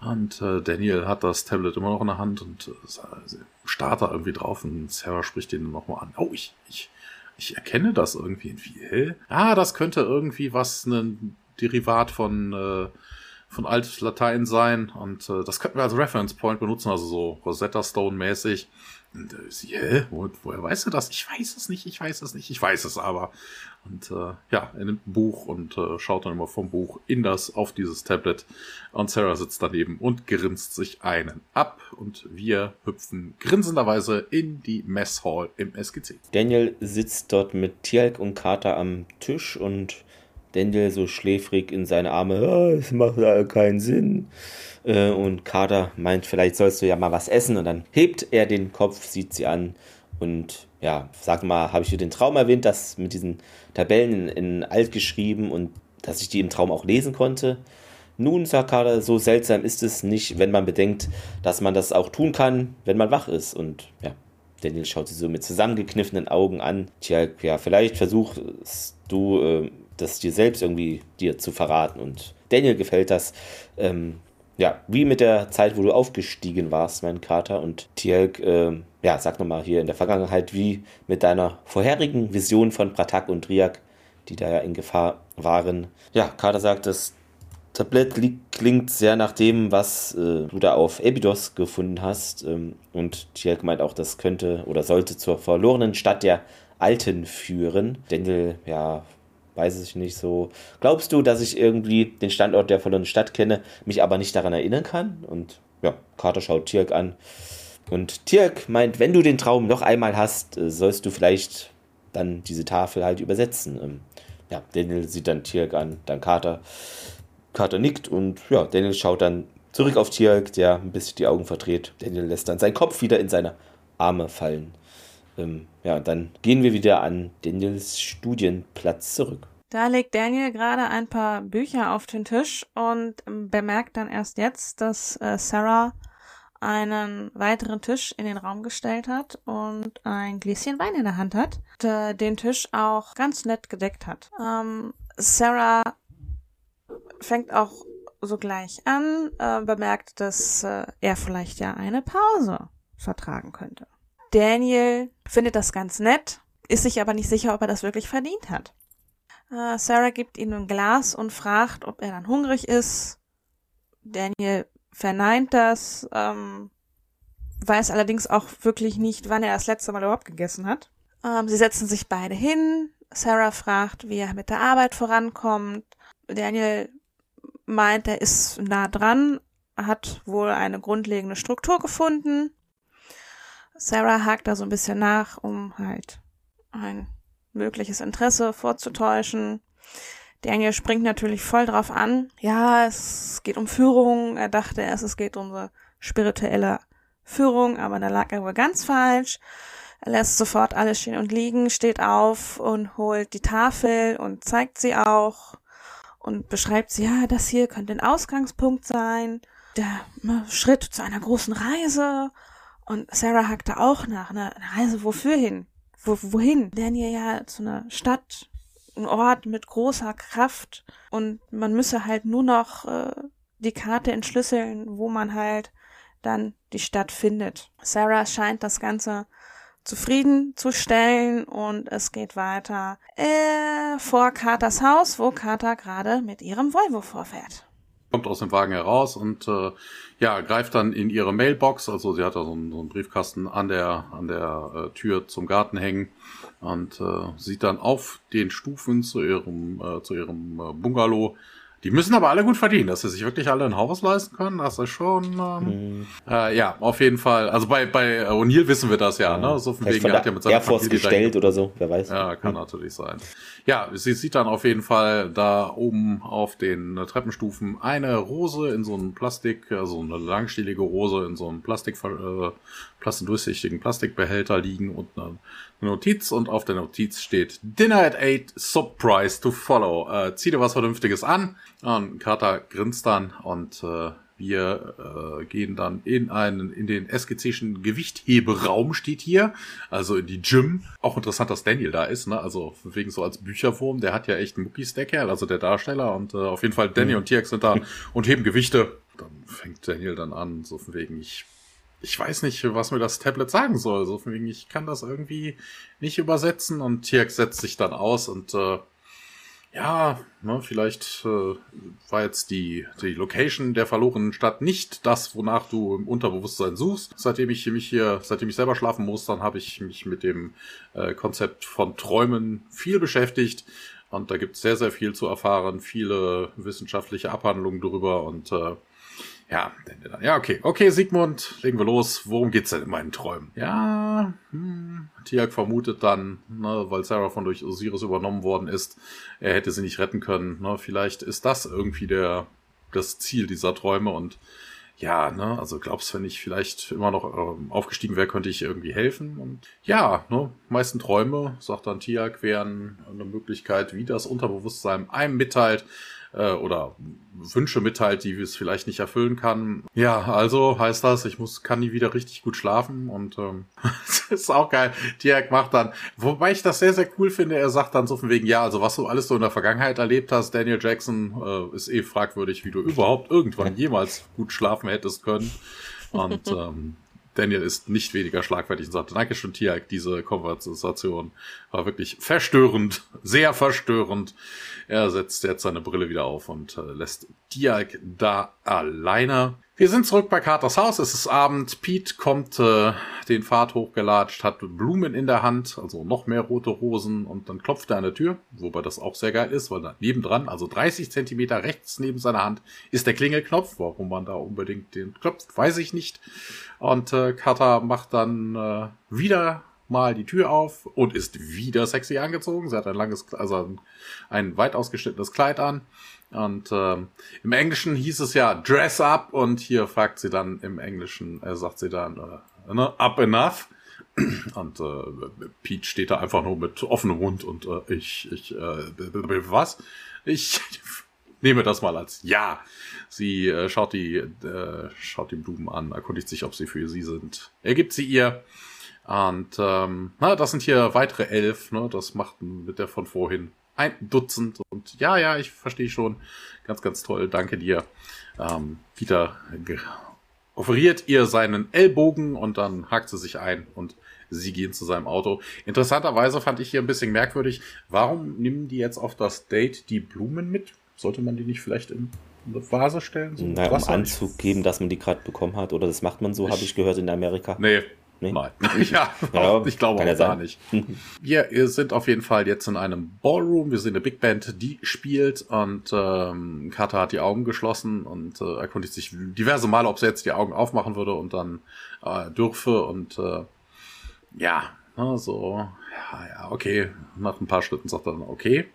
und äh, Daniel hat das Tablet immer noch in der Hand und äh, da irgendwie drauf und Sarah spricht ihn nochmal an. Oh, ich, ich, ich erkenne das irgendwie. Wie, ah, das könnte irgendwie was, ein Derivat von äh, von altes Latein sein und äh, das könnten wir als Reference Point benutzen, also so Rosetta Stone mäßig. Und äh, sie, hä? Wo, woher weißt du das? Ich weiß es nicht, ich weiß es nicht, ich weiß es aber. Und äh, ja, er nimmt ein Buch und äh, schaut dann immer vom Buch in das, auf dieses Tablet. Und Sarah sitzt daneben und grinst sich einen ab. Und wir hüpfen grinsenderweise in die Messhall im SGC. Daniel sitzt dort mit Tjalk und Carter am Tisch und Daniel so schläfrig in seine Arme, oh, es macht keinen Sinn. Äh, und Kader meint, vielleicht sollst du ja mal was essen. Und dann hebt er den Kopf, sieht sie an und ja, sag mal, habe ich dir den Traum erwähnt, das mit diesen Tabellen in, in alt geschrieben und dass ich die im Traum auch lesen konnte. Nun, sagt Kader, so seltsam ist es nicht, wenn man bedenkt, dass man das auch tun kann, wenn man wach ist. Und ja, Daniel schaut sie so mit zusammengekniffenen Augen an. Tja, ja, vielleicht versuchst du äh, das dir selbst irgendwie dir zu verraten. Und Daniel gefällt das. Ähm, ja, wie mit der Zeit, wo du aufgestiegen warst, mein Kater. Und Tjelk, äh, ja, sag nochmal hier in der Vergangenheit, wie mit deiner vorherigen Vision von Pratak und Riak, die da ja in Gefahr waren. Ja, Kater sagt, das Tablett klingt sehr nach dem, was äh, du da auf Ebidos gefunden hast. Ähm, und Tjelk meint auch, das könnte oder sollte zur verlorenen Stadt der Alten führen. Daniel, ja, weiß ich nicht so. Glaubst du, dass ich irgendwie den Standort der verlorenen Stadt kenne, mich aber nicht daran erinnern kann? Und ja, Carter schaut Tirk an. Und Tirk meint, wenn du den Traum noch einmal hast, äh, sollst du vielleicht dann diese Tafel halt übersetzen. Ähm, ja, Daniel sieht dann Tirk an, dann Carter. Carter nickt und ja, Daniel schaut dann zurück auf Tirk, der ein bisschen die Augen verdreht. Daniel lässt dann seinen Kopf wieder in seine Arme fallen. Ähm, ja, dann gehen wir wieder an Daniels Studienplatz zurück. Da legt Daniel gerade ein paar Bücher auf den Tisch und bemerkt dann erst jetzt, dass äh, Sarah einen weiteren Tisch in den Raum gestellt hat und ein Gläschen Wein in der Hand hat, äh, den Tisch auch ganz nett gedeckt hat. Ähm, Sarah fängt auch sogleich an, äh, bemerkt, dass äh, er vielleicht ja eine Pause vertragen könnte. Daniel findet das ganz nett, ist sich aber nicht sicher, ob er das wirklich verdient hat. Äh, Sarah gibt ihm ein Glas und fragt, ob er dann hungrig ist. Daniel verneint das, ähm, weiß allerdings auch wirklich nicht, wann er das letzte Mal überhaupt gegessen hat. Ähm, sie setzen sich beide hin. Sarah fragt, wie er mit der Arbeit vorankommt. Daniel meint, er ist nah dran, hat wohl eine grundlegende Struktur gefunden. Sarah hakt da so ein bisschen nach, um halt ein mögliches Interesse vorzutäuschen. Daniel springt natürlich voll drauf an. Ja, es geht um Führung. Er dachte erst, es geht um so spirituelle Führung, aber da lag er wohl ganz falsch. Er lässt sofort alles stehen und liegen, steht auf und holt die Tafel und zeigt sie auch und beschreibt sie, ja, das hier könnte ein Ausgangspunkt sein, der ne, Schritt zu einer großen Reise. Und Sarah hackte auch nach, eine Reise wofür hin? wo, wohin? Lernen ja zu einer Stadt, ein Ort mit großer Kraft und man müsse halt nur noch äh, die Karte entschlüsseln, wo man halt dann die Stadt findet. Sarah scheint das Ganze zufriedenzustellen und es geht weiter äh, vor Carters Haus, wo Carter gerade mit ihrem Volvo vorfährt kommt aus dem Wagen heraus und äh, ja, greift dann in ihre Mailbox, also sie hat da so einen, so einen Briefkasten an der, an der äh, Tür zum Garten hängen und äh, sieht dann auf den Stufen zu ihrem, äh, zu ihrem äh, Bungalow Die müssen aber alle gut verdienen, dass sie sich wirklich alle ein Haus leisten können. Das ist schon, ähm, mhm. äh, ja, auf jeden Fall. Also bei, bei O'Neill wissen wir das ja, ja. ne? So von wegen, er hat ja mit seiner Air Force gestellt oder so, wer weiß. Ja, kann mhm. natürlich sein. Ja, sie sieht dann auf jeden Fall da oben auf den Treppenstufen eine Rose in so einem Plastik, also eine langstielige Rose in so einem Plastik, äh, plastendurchsichtigen Plastikbehälter liegen und eine Notiz und auf der Notiz steht Dinner at 8, Surprise to follow. Äh, zieh dir was Vernünftiges an. Und Carter grinst dann und äh, wir äh, gehen dann in einen, in den SGC'schen Gewichtheberaum steht hier, also in die Gym. Auch interessant, dass Daniel da ist, ne? Also wegen so als Bücherwurm, der hat ja echt Muckis, der Kerl, also der Darsteller. Und äh, auf jeden Fall Daniel mhm. und TX sind da und heben Gewichte. Dann fängt Daniel dann an, so von wegen, ich ich weiß nicht, was mir das Tablet sagen soll. So von wegen, ich kann das irgendwie nicht übersetzen und TX setzt sich dann aus und äh, ja, ne, vielleicht äh, war jetzt die, die Location der verlorenen Stadt nicht das, wonach du im Unterbewusstsein suchst. Seitdem ich mich hier, seitdem ich selber schlafen muss, dann habe ich mich mit dem äh, Konzept von Träumen viel beschäftigt. Und da gibt es sehr, sehr viel zu erfahren, viele wissenschaftliche Abhandlungen darüber und äh, ja, dann, ja, okay. Okay, Sigmund, legen wir los. Worum geht's denn in meinen Träumen? Ja, hm, Tiak vermutet dann, ne, weil Sarah von durch Osiris übernommen worden ist, er hätte sie nicht retten können. Ne, vielleicht ist das irgendwie der, das Ziel dieser Träume und ja, ne, also glaubst, wenn ich vielleicht immer noch äh, aufgestiegen wäre, könnte ich irgendwie helfen. Und ja, ne, meisten Träume, sagt dann Tiak, wären eine Möglichkeit, wie das Unterbewusstsein einem mitteilt, äh, oder Wünsche mitteilt, die es vielleicht nicht erfüllen kann. Ja, also heißt das, ich muss, kann nie wieder richtig gut schlafen und ähm, das ist auch geil. Dirk macht dann, wobei ich das sehr, sehr cool finde, er sagt dann so von wegen, ja, also was du alles so in der Vergangenheit erlebt hast, Daniel Jackson, äh, ist eh fragwürdig, wie du überhaupt irgendwann jemals gut schlafen hättest können. Und ähm, Daniel ist nicht weniger schlagfertig und sagt, Dankeschön, Tiag, diese Konversation war wirklich verstörend, sehr verstörend. Er setzt jetzt seine Brille wieder auf und äh, lässt Tiag da alleine. Wir sind zurück bei Carters Haus. Es ist Abend. Pete kommt äh, den Pfad hochgelatscht, hat Blumen in der Hand, also noch mehr rote Rosen und dann klopft er an der Tür, wobei das auch sehr geil ist, weil da nebendran, also 30 Zentimeter rechts neben seiner Hand, ist der Klingelknopf. Warum man da unbedingt den klopft, weiß ich nicht. Und äh, Carter macht dann äh, wieder mal die Tür auf und ist wieder sexy angezogen. Sie hat ein langes, also ein, ein weit ausgeschnittenes Kleid an. Und ähm, im Englischen hieß es ja Dress up und hier fragt sie dann im Englischen, äh, sagt sie dann äh, ne, Up enough. Und äh, Pete steht da einfach nur mit offenem Mund und äh, ich, ich, äh, was? Ich nehme das mal als Ja. Sie äh, schaut die, äh, schaut die Blumen an, erkundigt sich, ob sie für sie sind. Er gibt sie ihr. Und ähm, na, das sind hier weitere elf, ne? Das macht mit der von vorhin ein Dutzend. Und ja, ja, ich verstehe schon. Ganz, ganz toll. Danke dir. Ähm, Peter offeriert ihr seinen Ellbogen und dann hakt sie sich ein und sie gehen zu seinem Auto. Interessanterweise fand ich hier ein bisschen merkwürdig. Warum nehmen die jetzt auf das Date die Blumen mit? Sollte man die nicht vielleicht in eine Vase stellen? So naja, um anzugeben, dass man die gerade bekommen hat. Oder das macht man so, habe ich gehört in Amerika. Nee, Nee? Nein. Ja, ja, ich glaube auch gar nicht. Wir sind auf jeden Fall jetzt in einem Ballroom. Wir sehen eine Big Band, die spielt und ähm, Carter hat die Augen geschlossen und äh, erkundigt sich diverse Male, ob sie jetzt die Augen aufmachen würde und dann äh, dürfe und äh, ja, ne, so, ja, ja, okay. Nach ein paar Schritten sagt er dann, okay.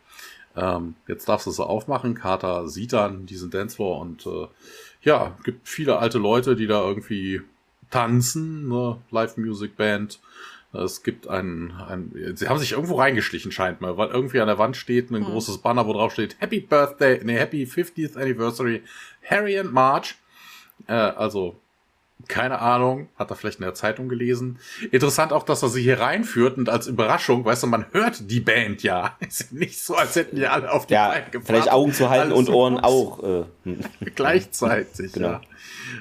Ähm, jetzt darfst du sie aufmachen. Carter sieht dann diesen Dancefloor und äh, ja, gibt viele alte Leute, die da irgendwie tanzen, ne? Live-Music-Band. Es gibt ein, ein, sie haben sich irgendwo reingeschlichen, scheint mir, weil irgendwie an der Wand steht ein hm. großes Banner, wo drauf steht Happy Birthday, nee, Happy 50th Anniversary, Harry and March. Äh, also keine Ahnung, hat er vielleicht in der Zeitung gelesen. Interessant auch, dass er sie hier reinführt und als Überraschung, weißt du, man hört die Band ja. Ist nicht so, als hätten die alle auf die ja, Band gefahren. Vielleicht Augen zu halten und Ohren auch. Äh. Gleichzeitig, genau. ja.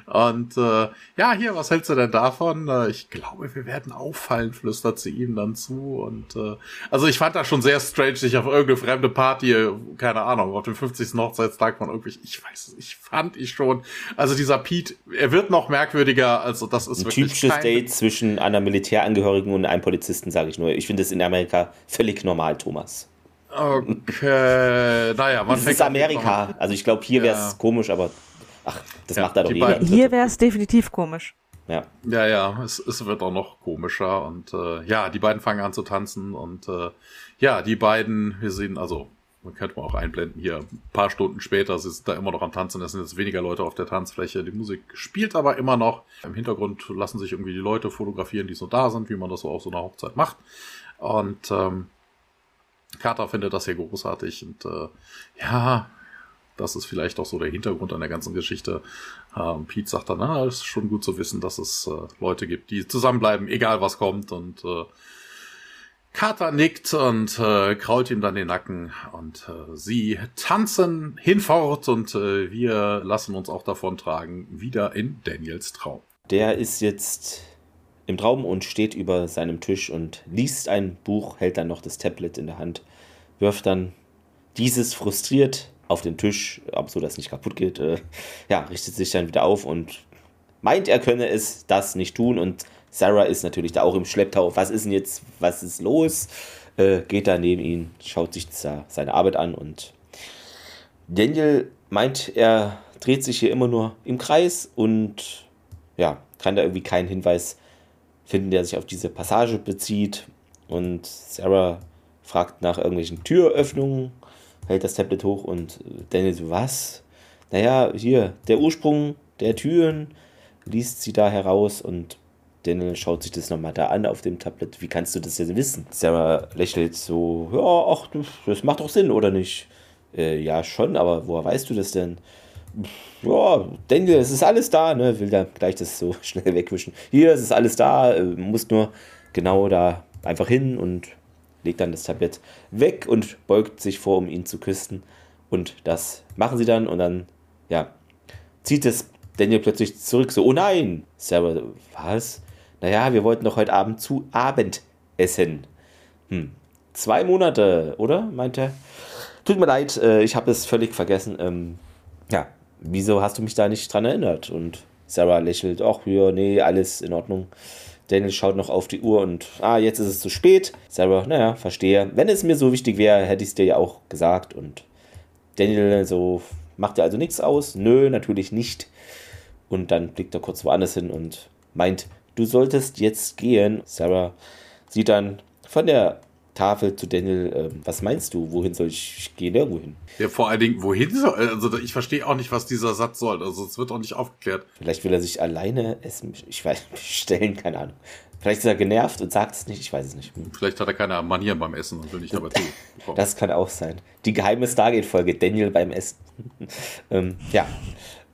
Und äh, ja, hier, was hältst du denn davon? Äh, ich glaube, wir werden auffallen, flüstert sie ihm dann zu. Und äh, also ich fand das schon sehr strange, sich auf irgendeine fremde Party, keine Ahnung, auf dem 50. Hochzeitstag von irgendwie, ich weiß, ich fand ich schon. Also dieser Pete, er wird noch merkwürdiger, also das ist Ein wirklich. Typisches kein... Date zwischen einer Militärangehörigen und einem Polizisten, sage ich nur. Ich finde es in Amerika völlig normal, Thomas. Okay, naja, man das ist Amerika. Also ich glaube, hier wäre es ja. komisch, aber ach, das ja, macht da doch jeder. Hier wäre es definitiv komisch. Ja, ja, ja es, es wird auch noch komischer und äh, ja, die beiden fangen an zu tanzen und äh, ja, die beiden, wir sehen also man könnte mal auch einblenden hier, ein paar Stunden später sind da immer noch am Tanzen, es sind jetzt weniger Leute auf der Tanzfläche, die Musik spielt aber immer noch. Im Hintergrund lassen sich irgendwie die Leute fotografieren, die so da sind, wie man das so auf so einer Hochzeit macht. Und ähm, Carter findet das hier großartig und äh, ja, das ist vielleicht auch so der Hintergrund an der ganzen Geschichte. Ähm, Pete sagt dann, na, ist schon gut zu wissen, dass es äh, Leute gibt, die zusammenbleiben, egal was kommt und äh, Carter nickt und äh, krault ihm dann den Nacken und äh, sie tanzen hinfort und äh, wir lassen uns auch davon tragen, wieder in Daniels Traum. Der ist jetzt im Traum und steht über seinem Tisch und liest ein Buch, hält dann noch das Tablet in der Hand, wirft dann dieses frustriert auf den Tisch, ab so dass nicht kaputt geht, äh, ja, richtet sich dann wieder auf und meint, er könne es das nicht tun und Sarah ist natürlich da auch im Schlepptau. Was ist denn jetzt, was ist los? Äh, geht da neben ihn, schaut sich seine Arbeit an und Daniel meint, er dreht sich hier immer nur im Kreis und ja, kann da irgendwie keinen Hinweis finden, der sich auf diese Passage bezieht. Und Sarah fragt nach irgendwelchen Türöffnungen, hält das Tablet hoch und Daniel so, was? Naja, hier, der Ursprung der Türen liest sie da heraus und Daniel schaut sich das nochmal da an auf dem Tablet. Wie kannst du das denn wissen? Sarah lächelt so, ja, ach, das macht doch Sinn, oder nicht? Äh, ja, schon, aber woher weißt du das denn? Ja, Daniel, es ist alles da, ne? Will da gleich das so schnell wegwischen. Hier, es ist alles da, äh, muss nur genau da einfach hin und legt dann das Tablett weg und beugt sich vor, um ihn zu küssen. Und das machen sie dann und dann, ja, zieht es Daniel plötzlich zurück, so, oh nein! Sarah, was? Naja, wir wollten doch heute Abend zu Abend essen. Hm. Zwei Monate, oder? Meint er. Tut mir leid, äh, ich habe es völlig vergessen. Ähm, ja, wieso hast du mich da nicht dran erinnert? Und Sarah lächelt, ach ja, nee, alles in Ordnung. Daniel schaut noch auf die Uhr und, ah, jetzt ist es zu spät. Sarah, naja, verstehe. Wenn es mir so wichtig wäre, hätte ich es dir ja auch gesagt. Und Daniel so, macht dir also nichts aus? Nö, natürlich nicht. Und dann blickt er kurz woanders hin und meint, du solltest jetzt gehen. Sarah sieht dann von der Tafel zu Daniel, äh, was meinst du, wohin soll ich, ich gehen? Irgendwo hin. Ja, vor allen Dingen, wohin soll, also ich verstehe auch nicht, was dieser Satz soll, also es wird auch nicht aufgeklärt. Vielleicht will er sich alleine essen, ich weiß, stellen, keine Ahnung. Vielleicht ist er genervt und sagt es nicht, ich weiß es nicht. Hm. Vielleicht hat er keine Manieren beim Essen und will nicht dabei zu. Das kann auch sein. Die geheime Stargate-Folge, Daniel beim Essen. ähm, ja,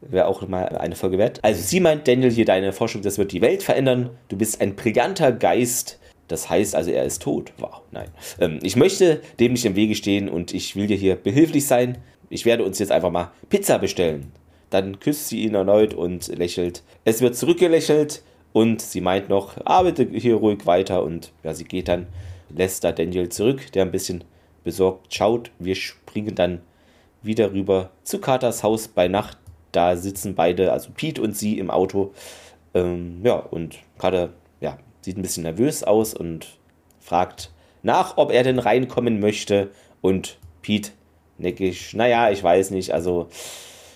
wäre auch mal eine Folge wert. Also sie meint, Daniel, hier deine Forschung, das wird die Welt verändern. Du bist ein brillanter Geist. Das heißt also, er ist tot. Wow, nein. Ähm, ich möchte dem nicht im Wege stehen und ich will dir hier behilflich sein. Ich werde uns jetzt einfach mal Pizza bestellen. Dann küsst sie ihn erneut und lächelt. Es wird zurückgelächelt und sie meint noch, arbeite hier ruhig weiter und ja, sie geht dann, lässt da Daniel zurück, der ein bisschen besorgt schaut. Wir springen dann wieder rüber zu Carters Haus bei Nacht da sitzen beide, also Pete und sie im Auto. Ähm, ja, und gerade ja, sieht ein bisschen nervös aus und fragt nach, ob er denn reinkommen möchte. Und Pete neckig, naja, ich weiß nicht, also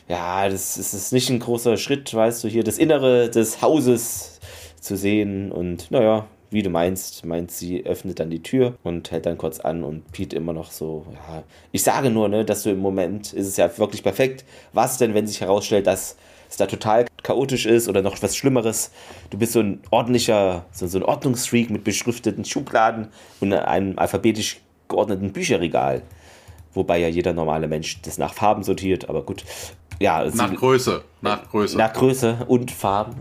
ja, das ist nicht ein großer Schritt, weißt du, hier das Innere des Hauses zu sehen. Und naja, wie du meinst, meint sie, öffnet dann die Tür und hält dann kurz an und Pete immer noch so, ja, ich sage nur, ne, dass du im Moment ist es ja wirklich perfekt. Was denn, wenn sich herausstellt, dass es da total chaotisch ist oder noch was Schlimmeres? Du bist so ein ordentlicher, so, so ein Ordnungsfreak mit beschrifteten Schubladen und einem alphabetisch geordneten Bücherregal. Wobei ja jeder normale Mensch das nach Farben sortiert, aber gut. Ja, nach Größe. Nach Größe. Nach Größe und Farben.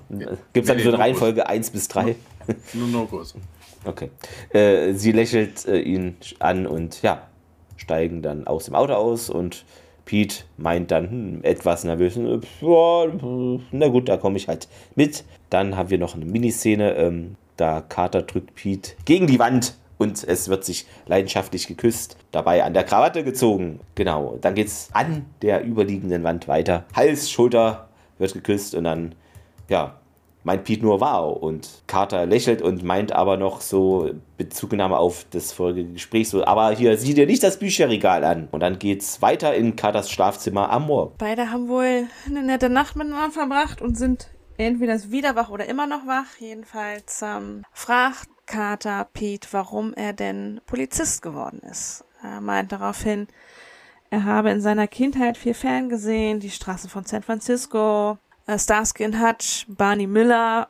Gibt es dann so eine Reihenfolge 1 bis 3? Nur no größer. Okay. Äh, sie lächelt äh, ihn an und ja, steigen dann aus dem Auto aus und Pete meint dann hm, etwas nervös, äh, na gut, da komme ich halt mit. Dann haben wir noch eine Miniszene, ähm, da Carter drückt Pete gegen die Wand und es wird sich leidenschaftlich geküsst, dabei an der Krawatte gezogen. Genau, dann geht es an der überliegenden Wand weiter. Hals, Schulter wird geküsst und dann, ja, meint Pete nur wow. Und Carter lächelt und meint aber noch so Bezugnahme auf das vorige Gespräch so, aber hier sieh dir nicht das Bücherregal an. Und dann geht's weiter in Carters Schlafzimmer am Morgen. Beide haben wohl eine nette Nacht miteinander verbracht und sind entweder wieder wach oder immer noch wach. Jedenfalls ähm, fragt Carter Pete, warum er denn Polizist geworden ist. Er meint daraufhin, er habe in seiner Kindheit viel Fern gesehen, die Straßen von San Francisco, Starsky und Hutch, Barney Miller.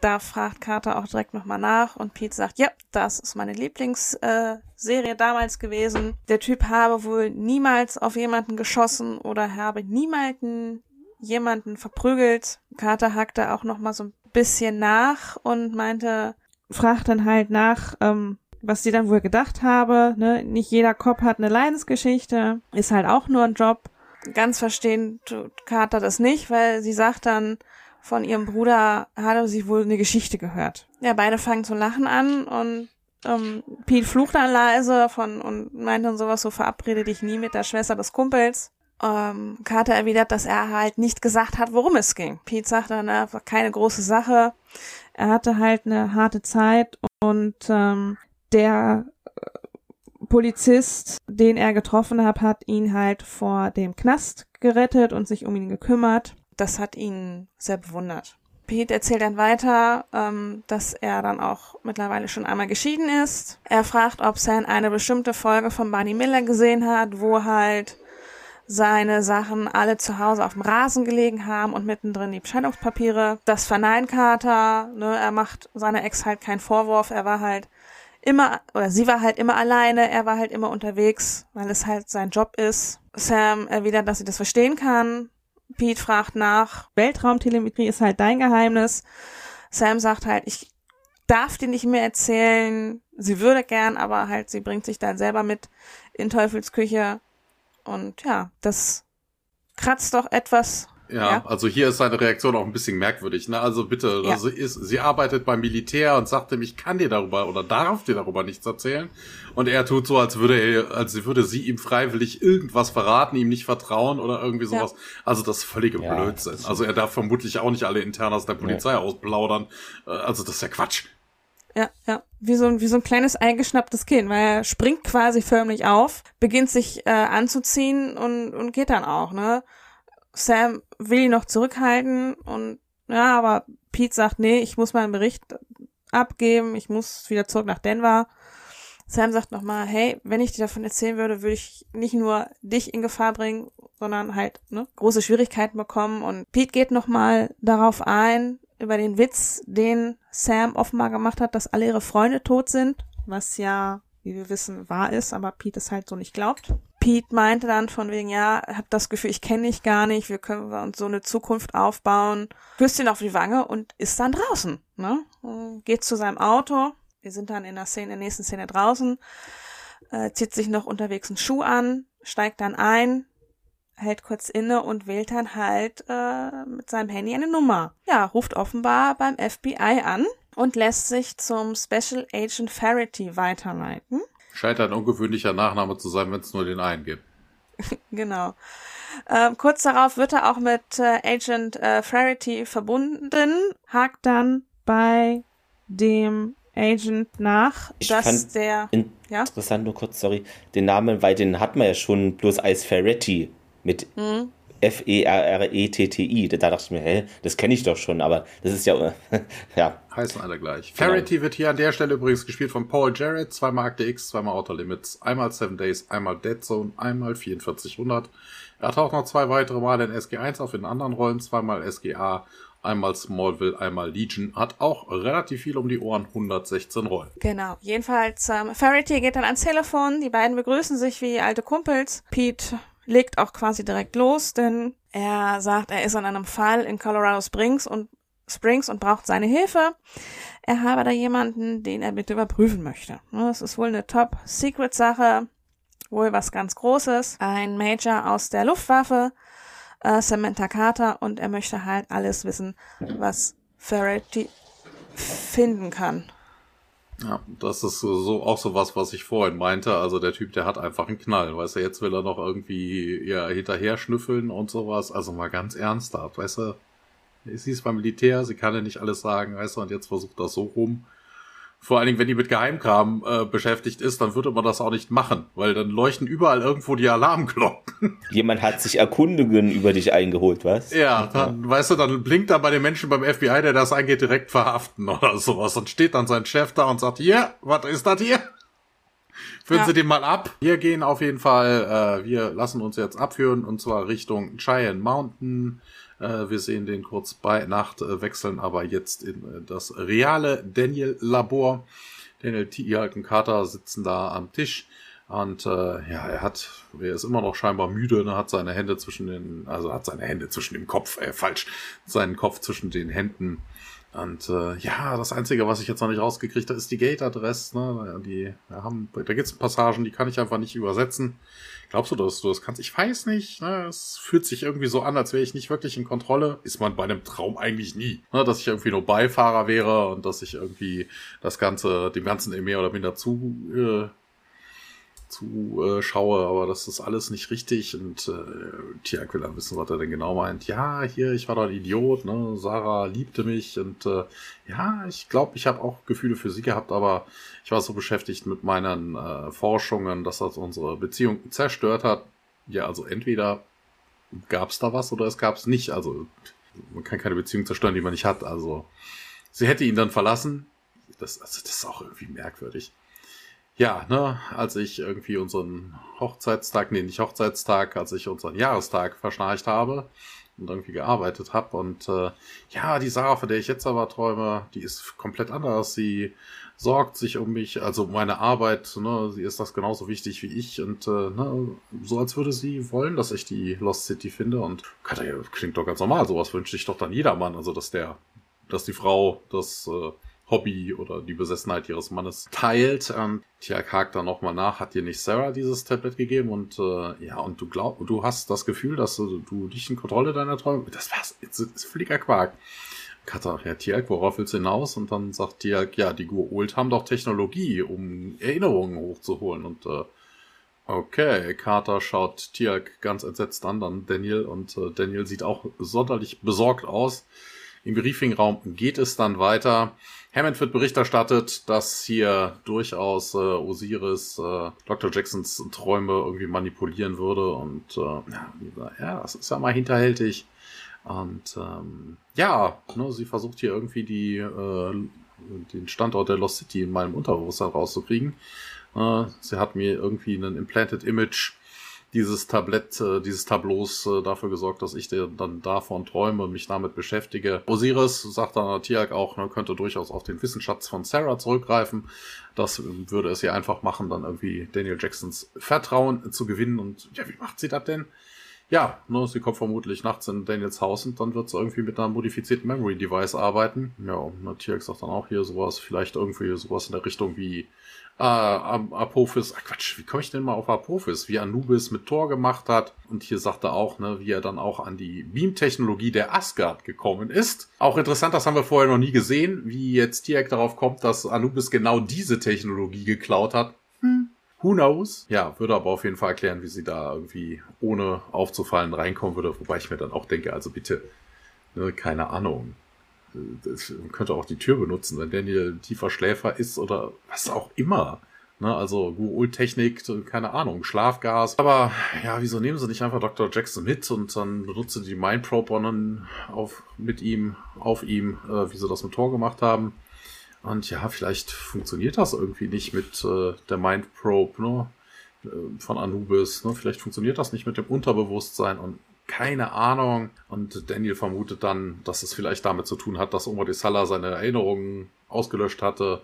Da fragt Carter auch direkt nochmal nach und Pete sagt, ja, das ist meine Lieblingsserie äh, damals gewesen. Der Typ habe wohl niemals auf jemanden geschossen oder habe niemanden jemanden verprügelt. Carter hackte auch nochmal so ein bisschen nach und meinte, fragt dann halt nach, ähm, was sie dann wohl gedacht habe. Ne? Nicht jeder Cop hat eine Leidensgeschichte, ist halt auch nur ein Job. Ganz verstehen tut Carter das nicht, weil sie sagt dann, von ihrem Bruder hatte sie wohl eine Geschichte gehört. Ja, beide fangen zu lachen an und ähm, Pete flucht dann leise von und meint dann sowas so, verabrede dich nie mit der Schwester des Kumpels. Ähm, Carter erwidert, dass er halt nicht gesagt hat, worum es ging. Pete sagt dann, na, war keine große Sache. Er hatte halt eine harte Zeit und ähm, der Polizist, den er getroffen hat, hat ihn halt vor dem Knast gerettet und sich um ihn gekümmert. Das hat ihn sehr bewundert. Pete erzählt dann weiter, ähm, dass er dann auch mittlerweile schon einmal geschieden ist. Er fragt, ob Sam eine bestimmte Folge von Barney Miller gesehen hat, wo halt seine Sachen alle zu Hause auf dem Rasen gelegen haben und mittendrin die Scheidungspapiere. Das verneint Carter, ne, er macht seiner Ex halt keinen Vorwurf, er war halt immer, oder sie war halt immer alleine, er war halt immer unterwegs, weil es halt sein Job ist. Sam erwidert, dass sie das verstehen kann. Pete fragt nach, Weltraumtelemetrie ist halt dein Geheimnis. Sam sagt halt, ich darf dir nicht mehr erzählen, sie würde gern, aber halt, sie bringt sich dann selber mit in Teufels Küche. Und ja, das kratzt doch etwas ja, ja, also hier ist seine Reaktion auch ein bisschen merkwürdig. Ne? Also bitte, ja. also ist, sie arbeitet beim Militär und sagte, ich kann dir darüber oder darf dir darüber nichts erzählen. Und er tut so, als würde er, als würde sie ihm freiwillig irgendwas verraten, ihm nicht vertrauen oder irgendwie sowas. Ja. Also das ist völlige ja, Blödsinn. Also er darf vermutlich auch nicht alle Internas der Polizei ja. ausplaudern. Äh, also das ist ja Quatsch. Ja, ja. Wie so, ein wie so ein kleines eingeschnapptes Kind, weil er springt quasi förmlich auf, beginnt sich äh, anzuziehen und, und geht dann auch, ne? Sam will ihn noch zurückhalten und ja, aber Pete sagt, nee, ich muss meinen Bericht abgeben, ich muss wieder zurück nach Denver. Sam sagt nochmal, hey, wenn ich dir davon erzählen würde, würde ich nicht nur dich in Gefahr bringen, sondern halt ne, große Schwierigkeiten bekommen. Und Pete geht nochmal darauf ein, über den Witz, den Sam offenbar gemacht hat, dass alle ihre Freunde tot sind, was ja, wie wir wissen, wahr ist, aber Pete es halt so nicht glaubt. Pete meinte dann von wegen, ja, hab das Gefühl, ich kenne dich gar nicht, wir können uns so eine Zukunft aufbauen. Küsst ihn auf die Wange und ist dann draußen, ne? Geht zu seinem Auto. Wir sind dann in der Szene, in der nächsten Szene draußen, äh, zieht sich noch unterwegs einen Schuh an, steigt dann ein, hält kurz inne und wählt dann halt äh, mit seinem Handy eine Nummer. Ja, ruft offenbar beim FBI an und lässt sich zum Special Agent Farity weiterleiten. Scheint ein ungewöhnlicher Nachname zu sein, wenn es nur den einen gibt. genau. Ähm, kurz darauf wird er auch mit äh, Agent äh, Flaherty verbunden, hakt dann bei dem Agent nach, ich dass fand der. In ja? Interessant, nur kurz, sorry. Den Namen, weil den hat man ja schon bloß als Ferretti mit mhm. F-E-R-R-E-T-T-I. Da dachte ich mir, hä, das kenne ich doch schon, aber das ist ja, ja. Heißen alle gleich. Genau. Farity wird hier an der Stelle übrigens gespielt von Paul Jarrett, zweimal Akte X, zweimal Outer Limits, einmal Seven Days, einmal Dead Zone, einmal 4400. Er taucht noch zwei weitere Male in SG1 auf in anderen Rollen, zweimal SGA, einmal Smallville, einmal Legion, hat auch relativ viel um die Ohren, 116 Rollen. Genau, jedenfalls, ähm, Farity geht dann ans Telefon, die beiden begrüßen sich wie alte Kumpels. Pete legt auch quasi direkt los, denn er sagt, er ist an einem Fall in Colorado Springs und Springs und braucht seine Hilfe. Er habe da jemanden, den er bitte überprüfen möchte. Das ist wohl eine Top-Secret-Sache, wohl was ganz Großes. Ein Major aus der Luftwaffe, äh, Samantha Carter, und er möchte halt alles wissen, was Ferretti finden kann. Ja, das ist so auch so was, was ich vorhin meinte. Also der Typ, der hat einfach einen Knall. Weißt du, jetzt will er noch irgendwie ja hinterher schnüffeln und sowas. Also mal ganz ernsthaft, weißt du? sie ist beim Militär, sie kann ja nicht alles sagen, weißt du, und jetzt versucht das so rum. Vor allen Dingen, wenn die mit Geheimkram äh, beschäftigt ist, dann würde man das auch nicht machen, weil dann leuchten überall irgendwo die Alarmglocken. Jemand hat sich Erkundungen über dich eingeholt, was? Ja, dann, ja. weißt du, dann blinkt er bei den Menschen beim FBI, der das angeht, direkt verhaften oder sowas. Dann steht dann sein Chef da und sagt, hier, was ist das hier? Führen ja. Sie den mal ab. Wir gehen auf jeden Fall, äh, wir lassen uns jetzt abführen und zwar Richtung Cheyenne Mountain. Äh, wir sehen den kurz bei Nacht äh, wechseln, aber jetzt in äh, das reale Daniel-Labor. Daniel Tialken Carter sitzen da am Tisch. Und äh, ja, er hat, er ist immer noch scheinbar müde, ne, hat seine Hände zwischen den, also hat seine Hände zwischen dem Kopf, äh, falsch, seinen Kopf zwischen den Händen und äh, ja, das Einzige, was ich jetzt noch nicht rausgekriegt habe, ist die Gate-Adresse. Ne? Die wir haben, da gibt es Passagen, die kann ich einfach nicht übersetzen. Glaubst du, dass du das kannst? Ich weiß nicht. Ne? Es fühlt sich irgendwie so an, als wäre ich nicht wirklich in Kontrolle. Ist man bei einem Traum eigentlich nie. Ne? Dass ich irgendwie nur Beifahrer wäre und dass ich irgendwie das Ganze, dem Ganzen mehr oder minder zu äh, zuschaue, aber das ist alles nicht richtig und äh, Tiak will dann wissen, was er denn genau meint. Ja, hier, ich war doch ein Idiot, ne? Sarah liebte mich und äh, ja, ich glaube, ich habe auch Gefühle für sie gehabt, aber ich war so beschäftigt mit meinen äh, Forschungen, dass das unsere Beziehung zerstört hat. Ja, also entweder gab es da was oder es gab es nicht. Also man kann keine Beziehung zerstören, die man nicht hat. Also sie hätte ihn dann verlassen. Das, also, das ist auch irgendwie merkwürdig ja, ne, als ich irgendwie unseren Hochzeitstag, nee, nicht Hochzeitstag, als ich unseren Jahrestag verschnarcht habe und irgendwie gearbeitet habe. Und äh, ja, die Sarah, von der ich jetzt aber träume, die ist komplett anders. Sie sorgt sich um mich, also meine Arbeit, ne, sie ist das genauso wichtig wie ich und äh, ne, so als würde sie wollen, dass ich die Lost City finde und klingt doch ganz normal, sowas wünscht sich doch dann jedermann, also dass der, dass die Frau das äh, Hobby oder die Besessenheit ihres Mannes teilt. Ähm, Tiak hakt da nochmal nach, hat dir nicht Sarah dieses Tablet gegeben und äh, ja, und du glaubst, du hast das Gefühl, dass du, du dich in Kontrolle deiner Träume. Das war's, das ist völliger Quark. Kata, ja, Tiak, worauf willst du hinaus? Und dann sagt Tiak, ja, die Guoult haben doch Technologie, um Erinnerungen hochzuholen. Und äh, okay, Carter schaut Tiak ganz entsetzt an, dann Daniel und äh, Daniel sieht auch sonderlich besorgt aus. Im Briefingraum geht es dann weiter. Hammond wird Bericht erstattet, dass hier durchaus äh, Osiris äh, Dr. Jacksons Träume irgendwie manipulieren würde und äh, ja, das ist ja mal hinterhältig. Und ähm, ja, ne, sie versucht hier irgendwie die, äh, den Standort der Lost City in meinem Unterbewusstsein rauszukriegen. Äh, sie hat mir irgendwie einen Implanted Image dieses Tablett, äh, dieses Tableaus äh, dafür gesorgt, dass ich dann davon träume, mich damit beschäftige. Osiris, sagt dann Tiak auch, ne, könnte durchaus auf den Wissensschatz von Sarah zurückgreifen. Das würde es ihr einfach machen, dann irgendwie Daniel Jacksons Vertrauen zu gewinnen. Und ja, wie macht sie das denn? Ja, ne, sie kommt vermutlich nachts in Daniels Haus und dann wird sie irgendwie mit einer modifizierten Memory Device arbeiten. Ja, ne, Tiak sagt dann auch hier sowas, vielleicht irgendwie sowas in der Richtung wie äh, Apophis, ach Quatsch, wie komme ich denn mal auf Apophis? Wie Anubis mit Thor gemacht hat. Und hier sagt er auch, ne, wie er dann auch an die Beam-Technologie der Asgard gekommen ist. Auch interessant, das haben wir vorher noch nie gesehen, wie jetzt Tiak darauf kommt, dass Anubis genau diese Technologie geklaut hat. Hm. Who knows? Ja, würde aber auf jeden Fall erklären, wie sie da irgendwie ohne aufzufallen reinkommen würde. Wobei ich mir dann auch denke, also bitte, ne, keine Ahnung das könnte auch die Tür benutzen, wenn Daniel tiefer Schläfer ist oder was auch immer. Ne, also Guul-Technik, keine Ahnung, Schlafgas. Aber ja, wieso nehmen sie nicht einfach Dr. Jackson mit und dann benutzen die Mindprobe und auf, mit ihm, auf ihm, äh, wie sie das mit Tor gemacht haben. Und ja, vielleicht funktioniert das irgendwie nicht mit äh, der Mindprobe, ne? Äh, von Anubis. Ne? Vielleicht funktioniert das nicht mit dem Unterbewusstsein und keine Ahnung. Und Daniel vermutet dann, dass es vielleicht damit zu tun hat, dass Omar de seine Erinnerungen ausgelöscht hatte.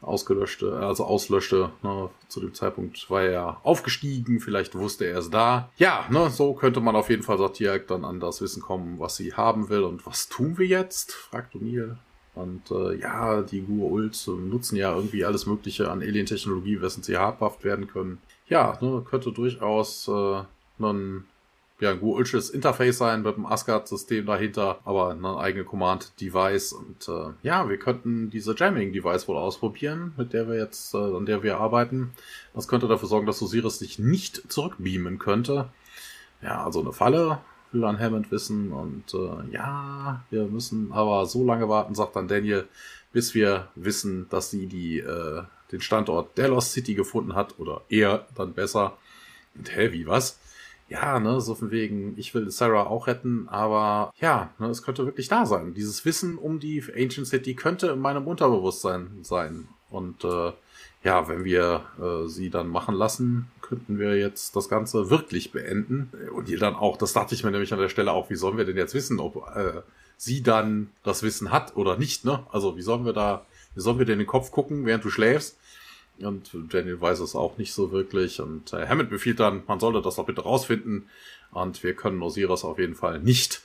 Ausgelöschte, also auslöschte. Ne? Zu dem Zeitpunkt war er aufgestiegen, vielleicht wusste er es da. Ja, ne, so könnte man auf jeden Fall, sagt Dirk, dann an das Wissen kommen, was sie haben will. Und was tun wir jetzt? fragt O'Neill. Und äh, ja, die Gur-Ult nutzen ja irgendwie alles Mögliche an Alien-Technologie, wessen sie habhaft werden können. Ja, ne, könnte durchaus äh, ein ja, ein Guulches Interface sein mit dem Asgard-System dahinter, aber eine eigene Command-Device. Und äh, ja, wir könnten diese Jamming-Device wohl ausprobieren, mit der wir jetzt, äh, an der wir arbeiten. Das könnte dafür sorgen, dass Osiris sich nicht zurückbeamen könnte. Ja, also eine Falle will an Hammond wissen und äh, ja, wir müssen aber so lange warten, sagt dann Daniel, bis wir wissen, dass sie die, äh, den Standort der Lost City gefunden hat oder eher dann besser. Und hä, wie was? Ja, ne, so von wegen, ich will Sarah auch retten, aber ja, ne, es könnte wirklich da sein. Dieses Wissen um die Ancient City könnte in meinem Unterbewusstsein sein. Und äh, ja, wenn wir äh, sie dann machen lassen, könnten wir jetzt das Ganze wirklich beenden. Und ihr dann auch, das dachte ich mir nämlich an der Stelle auch, wie sollen wir denn jetzt wissen, ob äh, sie dann das Wissen hat oder nicht, ne? Also wie sollen wir da, wie sollen wir denn in den Kopf gucken, während du schläfst? Und Daniel weiß es auch nicht so wirklich. Und äh, Hammond befiehlt dann, man sollte das doch bitte rausfinden. Und wir können Osiris auf jeden Fall nicht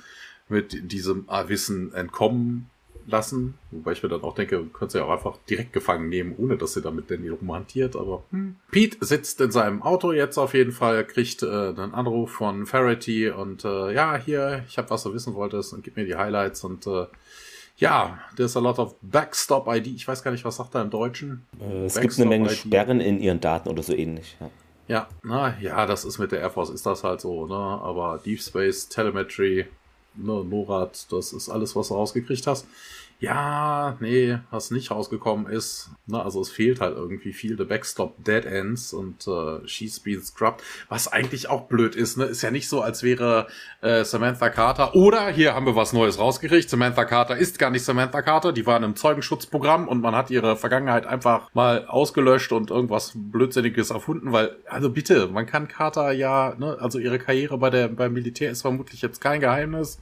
mit diesem Wissen entkommen lassen. Wobei ich mir dann auch denke, könnt ihr ja auch einfach direkt gefangen nehmen, ohne dass ihr damit Danny rumhantiert. Aber hm. Pete sitzt in seinem Auto jetzt auf jeden Fall, kriegt äh, einen Anruf von Farity und äh, ja, hier, ich habe was du wissen wolltest und gib mir die Highlights und äh, ja, there's a lot of Backstop ID. Ich weiß gar nicht, was sagt er im Deutschen? Äh, es Backstop gibt eine Menge ID. Sperren in ihren Daten oder so ähnlich. Ja. Ja, na, ja, das ist mit der Air Force ist das halt so, ne? Aber Deep Space, Telemetry, ne, NORAD, das ist alles, was du rausgekriegt hast ja, nee, was nicht rausgekommen ist. Ne, also es fehlt halt irgendwie viel. The Backstop Dead Ends und äh, She's Been Scrubbed. Was eigentlich auch blöd ist. Ne? Ist ja nicht so, als wäre äh, Samantha Carter. Oder hier haben wir was Neues rausgekriegt. Samantha Carter ist gar nicht Samantha Carter. Die war in einem Zeugenschutzprogramm und man hat ihre Vergangenheit einfach mal ausgelöscht und irgendwas Blödsinniges erfunden. Weil, also bitte, man kann Carter ja, ne, also ihre Karriere bei der beim Militär ist vermutlich jetzt kein Geheimnis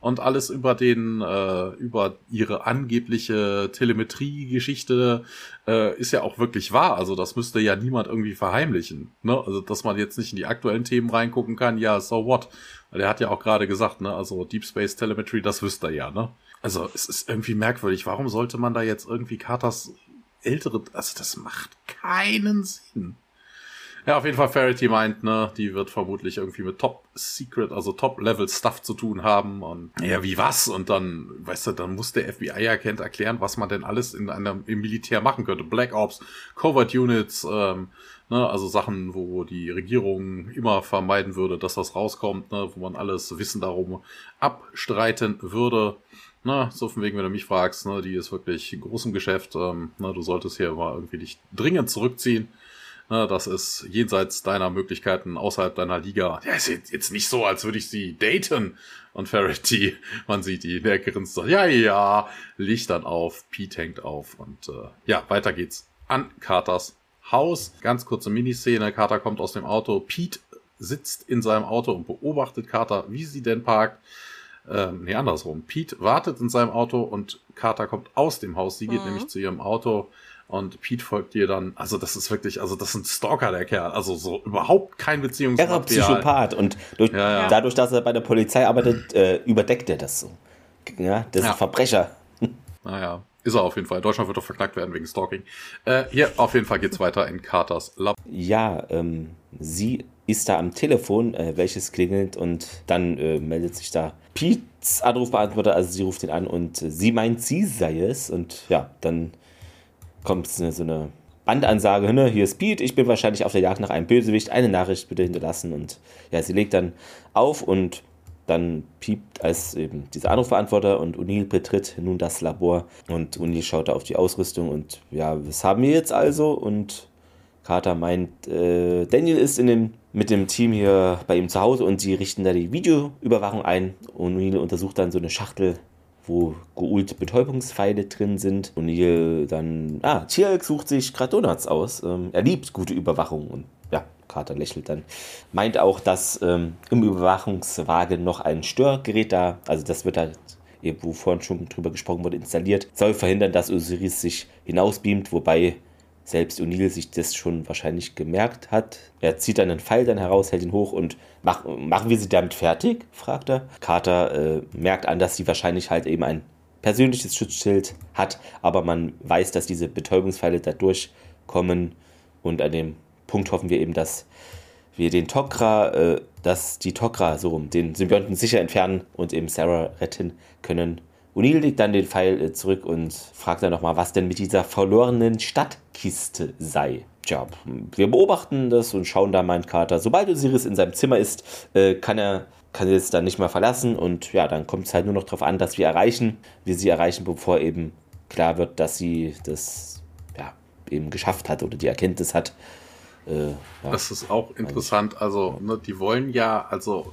und alles über den, äh, über ihre angebliche Telemetrie-Geschichte äh, ist ja auch wirklich wahr. Also das müsste ja niemand irgendwie verheimlichen. Ne? Also dass man jetzt nicht in die aktuellen Themen reingucken kann, ja, so what? Weil er hat ja auch gerade gesagt, ne, also Deep Space Telemetry, das wüsste er ja, ne? Also es ist irgendwie merkwürdig. Warum sollte man da jetzt irgendwie Carters ältere, also das macht keinen Sinn. Ja, auf jeden Fall Farity meint, ne, die wird vermutlich irgendwie mit Top Secret, also Top Level Stuff zu tun haben und ja, wie was? Und dann, weißt du, dann muss der FBI-Agent erklären, was man denn alles in einem im Militär machen könnte. Black Ops, Covert Units, ähm, ne, also Sachen, wo die Regierung immer vermeiden würde, dass das rauskommt, ne, wo man alles Wissen darum abstreiten würde. Na, so von wegen, wenn du mich fragst, ne, die ist wirklich groß im Geschäft, ähm, na, du solltest hier mal irgendwie dich dringend zurückziehen. Ne, das ist jenseits deiner Möglichkeiten, außerhalb deiner Liga. Ja, ist jetzt nicht so, als würde ich sie daten. Und Ferretti, man sieht die, der grinst so, ja, ja, Licht dann auf, Pete hängt auf und äh, ja, weiter geht's an Carters Haus. Ganz kurze Miniszene, Carter kommt aus dem Auto, Pete sitzt in seinem Auto und beobachtet Carter, wie sie denn parkt. Ähm, nee, andersrum. Pete wartet in seinem Auto und Carter kommt aus dem Haus. Sie geht mhm. nämlich zu ihrem Auto und Pete folgt dir dann, also das ist wirklich, also das ist ein Stalker, der Kerl. Also so überhaupt kein Beziehungsmaterial. Er ist Psychopath und durch, ja, ja. dadurch, dass er bei der Polizei arbeitet, äh, überdeckt er das so. Ja, das ist ein Verbrecher. Naja, ist er auf jeden Fall. Deutschland wird doch verknackt werden wegen Stalking. Äh, hier, auf jeden Fall geht's weiter in Carters Lab. Ja, ähm, sie ist da am Telefon, äh, welches klingelt und dann äh, meldet sich da Pete's Anrufbeantworter, also sie ruft ihn an und äh, sie meint, sie sei es und ja, dann kommt so eine Bandansage, ne, hier ist Pete, ich bin wahrscheinlich auf der Jagd nach einem Bösewicht, eine Nachricht bitte hinterlassen und ja, sie legt dann auf und dann piept als eben dieser Anrufbeantworter und O'Neill betritt nun das Labor und O'Neill schaut da auf die Ausrüstung und ja, was haben wir jetzt also? Und Carter meint, äh, Daniel ist in dem, mit dem Team hier bei ihm zu Hause und sie richten da die Videoüberwachung ein. O'Neill untersucht dann so eine Schachtel wo geühlte Betäubungspfeile drin sind. Hier dann, ah, Tierk sucht sich gerade Donuts aus. Ähm, er liebt gute Überwachung und ja, Carter lächelt dann. Meint auch, dass ähm, im Überwachungswagen noch ein Störgerät da, also das wird halt wo vorhin schon drüber gesprochen wurde, installiert, soll verhindern, dass Osiris sich hinausbeamt, wobei selbst O'Neill sich das schon wahrscheinlich gemerkt hat. Er zieht dann einen Pfeil dann heraus, hält ihn hoch und mach, machen wir sie damit fertig? fragt er. Carter äh, merkt an, dass sie wahrscheinlich halt eben ein persönliches Schutzschild hat, aber man weiß, dass diese Betäubungspfeile da durchkommen und an dem Punkt hoffen wir eben, dass wir den Tok'ra, äh, dass die Tok'ra so den Symbionten sicher entfernen und eben Sarah retten können. O'Neill legt dann den Pfeil äh, zurück und fragt dann nochmal, was denn mit dieser verlorenen Stadtkiste sei. Tja, wir beobachten das und schauen da, meint Carter. Sobald Osiris in seinem Zimmer ist, äh, kann er kann sie jetzt dann nicht mehr verlassen und ja, dann kommt es halt nur noch darauf an, dass wir erreichen, wir sie erreichen, bevor eben klar wird, dass sie das ja, eben geschafft hat oder die Erkenntnis hat. Äh, ja, das ist auch interessant. Also, ne, die wollen ja, also,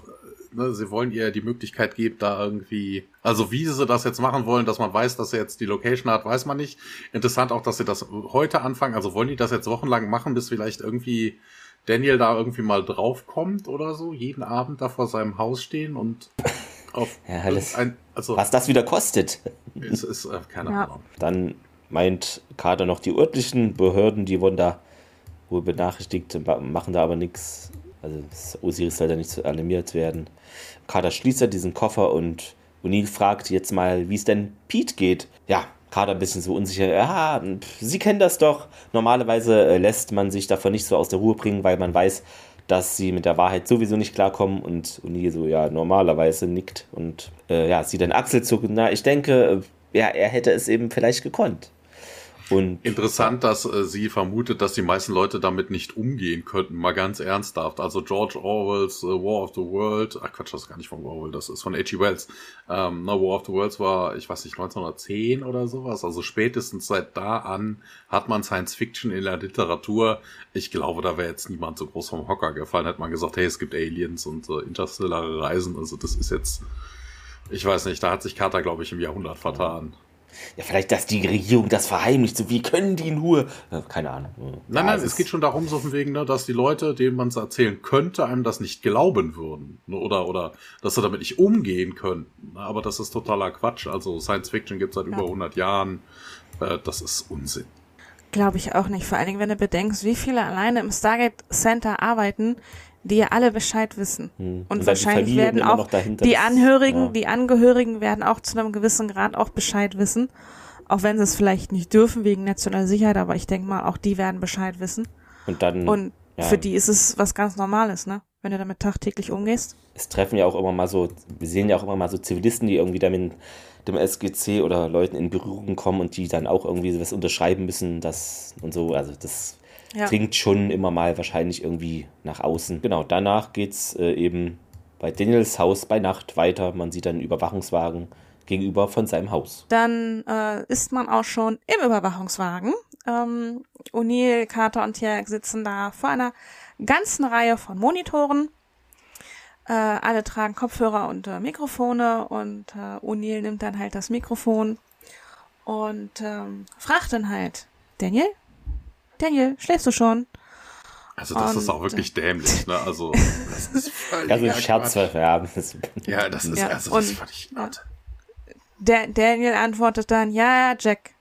ne, sie wollen ihr die Möglichkeit geben, da irgendwie, also wie sie das jetzt machen wollen, dass man weiß, dass sie jetzt die Location hat, weiß man nicht. Interessant auch, dass sie das heute anfangen. Also wollen die das jetzt wochenlang machen, bis vielleicht irgendwie Daniel da irgendwie mal draufkommt oder so, jeden Abend da vor seinem Haus stehen und auf ja, das, ein, also was das wieder kostet. Ist, ist äh, keine ja. Ahnung. Dann meint Kader noch die örtlichen Behörden, die wurden da wohl benachrichtigt, machen da aber nichts. Also Osiris soll da nicht so alarmiert werden. Kader schließt ja diesen Koffer und O'Neill fragt jetzt mal, wie es denn Pete geht. Ja, Kader ein bisschen so unsicher. Ja, Sie kennen das doch. Normalerweise äh, lässt man sich davon nicht so aus der Ruhe bringen, weil man weiß, dass sie mit der Wahrheit sowieso nicht klarkommen und Uni so, ja, normalerweise nickt und äh, ja, sie dann Axel zuckt. Na, ich denke, äh, ja, er hätte es eben vielleicht gekonnt. Und Interessant, dass äh, sie vermutet, dass die meisten Leute damit nicht umgehen könnten, mal ganz ernsthaft. Also George Orwells uh, War of the World, ach Quatsch, das ist gar nicht von Orwell, das ist von H.G. Wells. Ähm, na, War of the Worlds war, ich weiß nicht, 1910 oder sowas. Also spätestens seit da an hat man Science Fiction in der Literatur. Ich glaube, da wäre jetzt niemand so groß vom Hocker gefallen, hätte man gesagt, hey, es gibt Aliens und äh, interstellare Reisen. Also das ist jetzt, ich weiß nicht, da hat sich Carter, glaube ich, im Jahrhundert vertan. Ja, vielleicht, dass die Regierung das verheimlicht. So, wie können die nur? Keine Ahnung. Nein, nein, es geht schon darum, so von wegen, ne, dass die Leute, denen man es erzählen könnte, einem das nicht glauben würden. Ne, oder, oder, dass sie damit nicht umgehen könnten. Ne, aber das ist totaler Quatsch. Also, Science Fiction gibt es seit ja. über 100 Jahren. Äh, das ist Unsinn. Glaube ich auch nicht. Vor allen Dingen, wenn du bedenkst, wie viele alleine im Stargate Center arbeiten, die ja alle Bescheid wissen. Hm. Und, und wahrscheinlich werden auch die Angehörigen, ja. die Angehörigen werden auch zu einem gewissen Grad auch Bescheid wissen. Auch wenn sie es vielleicht nicht dürfen wegen nationaler Sicherheit, aber ich denke mal, auch die werden Bescheid wissen. Und dann. Und ja. für die ist es was ganz Normales, ne? Wenn du damit tagtäglich umgehst. Es treffen ja auch immer mal so, wir sehen ja auch immer mal so Zivilisten, die irgendwie damit dem SGC oder Leuten in Berührung kommen und die dann auch irgendwie was unterschreiben müssen, das und so. Also das ja. dringt schon immer mal wahrscheinlich irgendwie nach außen. Genau, danach geht es äh, eben bei Daniels Haus bei Nacht weiter. Man sieht einen Überwachungswagen gegenüber von seinem Haus. Dann äh, ist man auch schon im Überwachungswagen. Ähm, O'Neill, Carter und Tierk sitzen da vor einer ganzen Reihe von Monitoren. Äh, alle tragen Kopfhörer und äh, Mikrofone und äh, O'Neill nimmt dann halt das Mikrofon und ähm, fragt dann halt, Daniel, Daniel, schläfst du schon? Also das und, ist auch wirklich dämlich, ne? Also das ist völlig Also ein Scherz, ja. ja, das ist, ja, also das ist völlig Art. Der, Daniel antwortet dann, ja, Jack,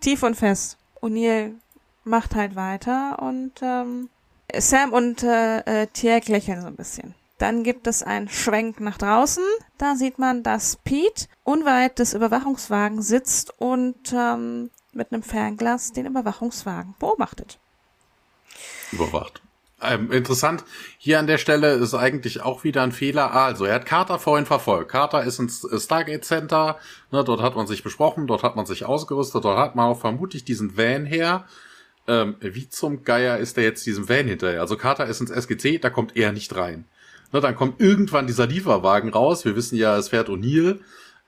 tief und fest. O'Neill macht halt weiter und ähm, Sam und äh, äh, Tierk lächeln so ein bisschen. Dann gibt es einen Schwenk nach draußen. Da sieht man, dass Pete unweit des Überwachungswagens sitzt und ähm, mit einem Fernglas den Überwachungswagen beobachtet. Überwacht. Ähm, interessant, hier an der Stelle ist eigentlich auch wieder ein Fehler. Also, er hat Carter vorhin verfolgt. Carter ist ins Stargate Center, ne, dort hat man sich besprochen, dort hat man sich ausgerüstet, dort hat man auch vermutlich diesen Van her. Ähm, wie zum Geier ist er jetzt diesem Van hinterher? Also Carter ist ins SGC, da kommt er nicht rein. Ne, dann kommt irgendwann dieser Lieferwagen raus. Wir wissen ja, es fährt O'Neill.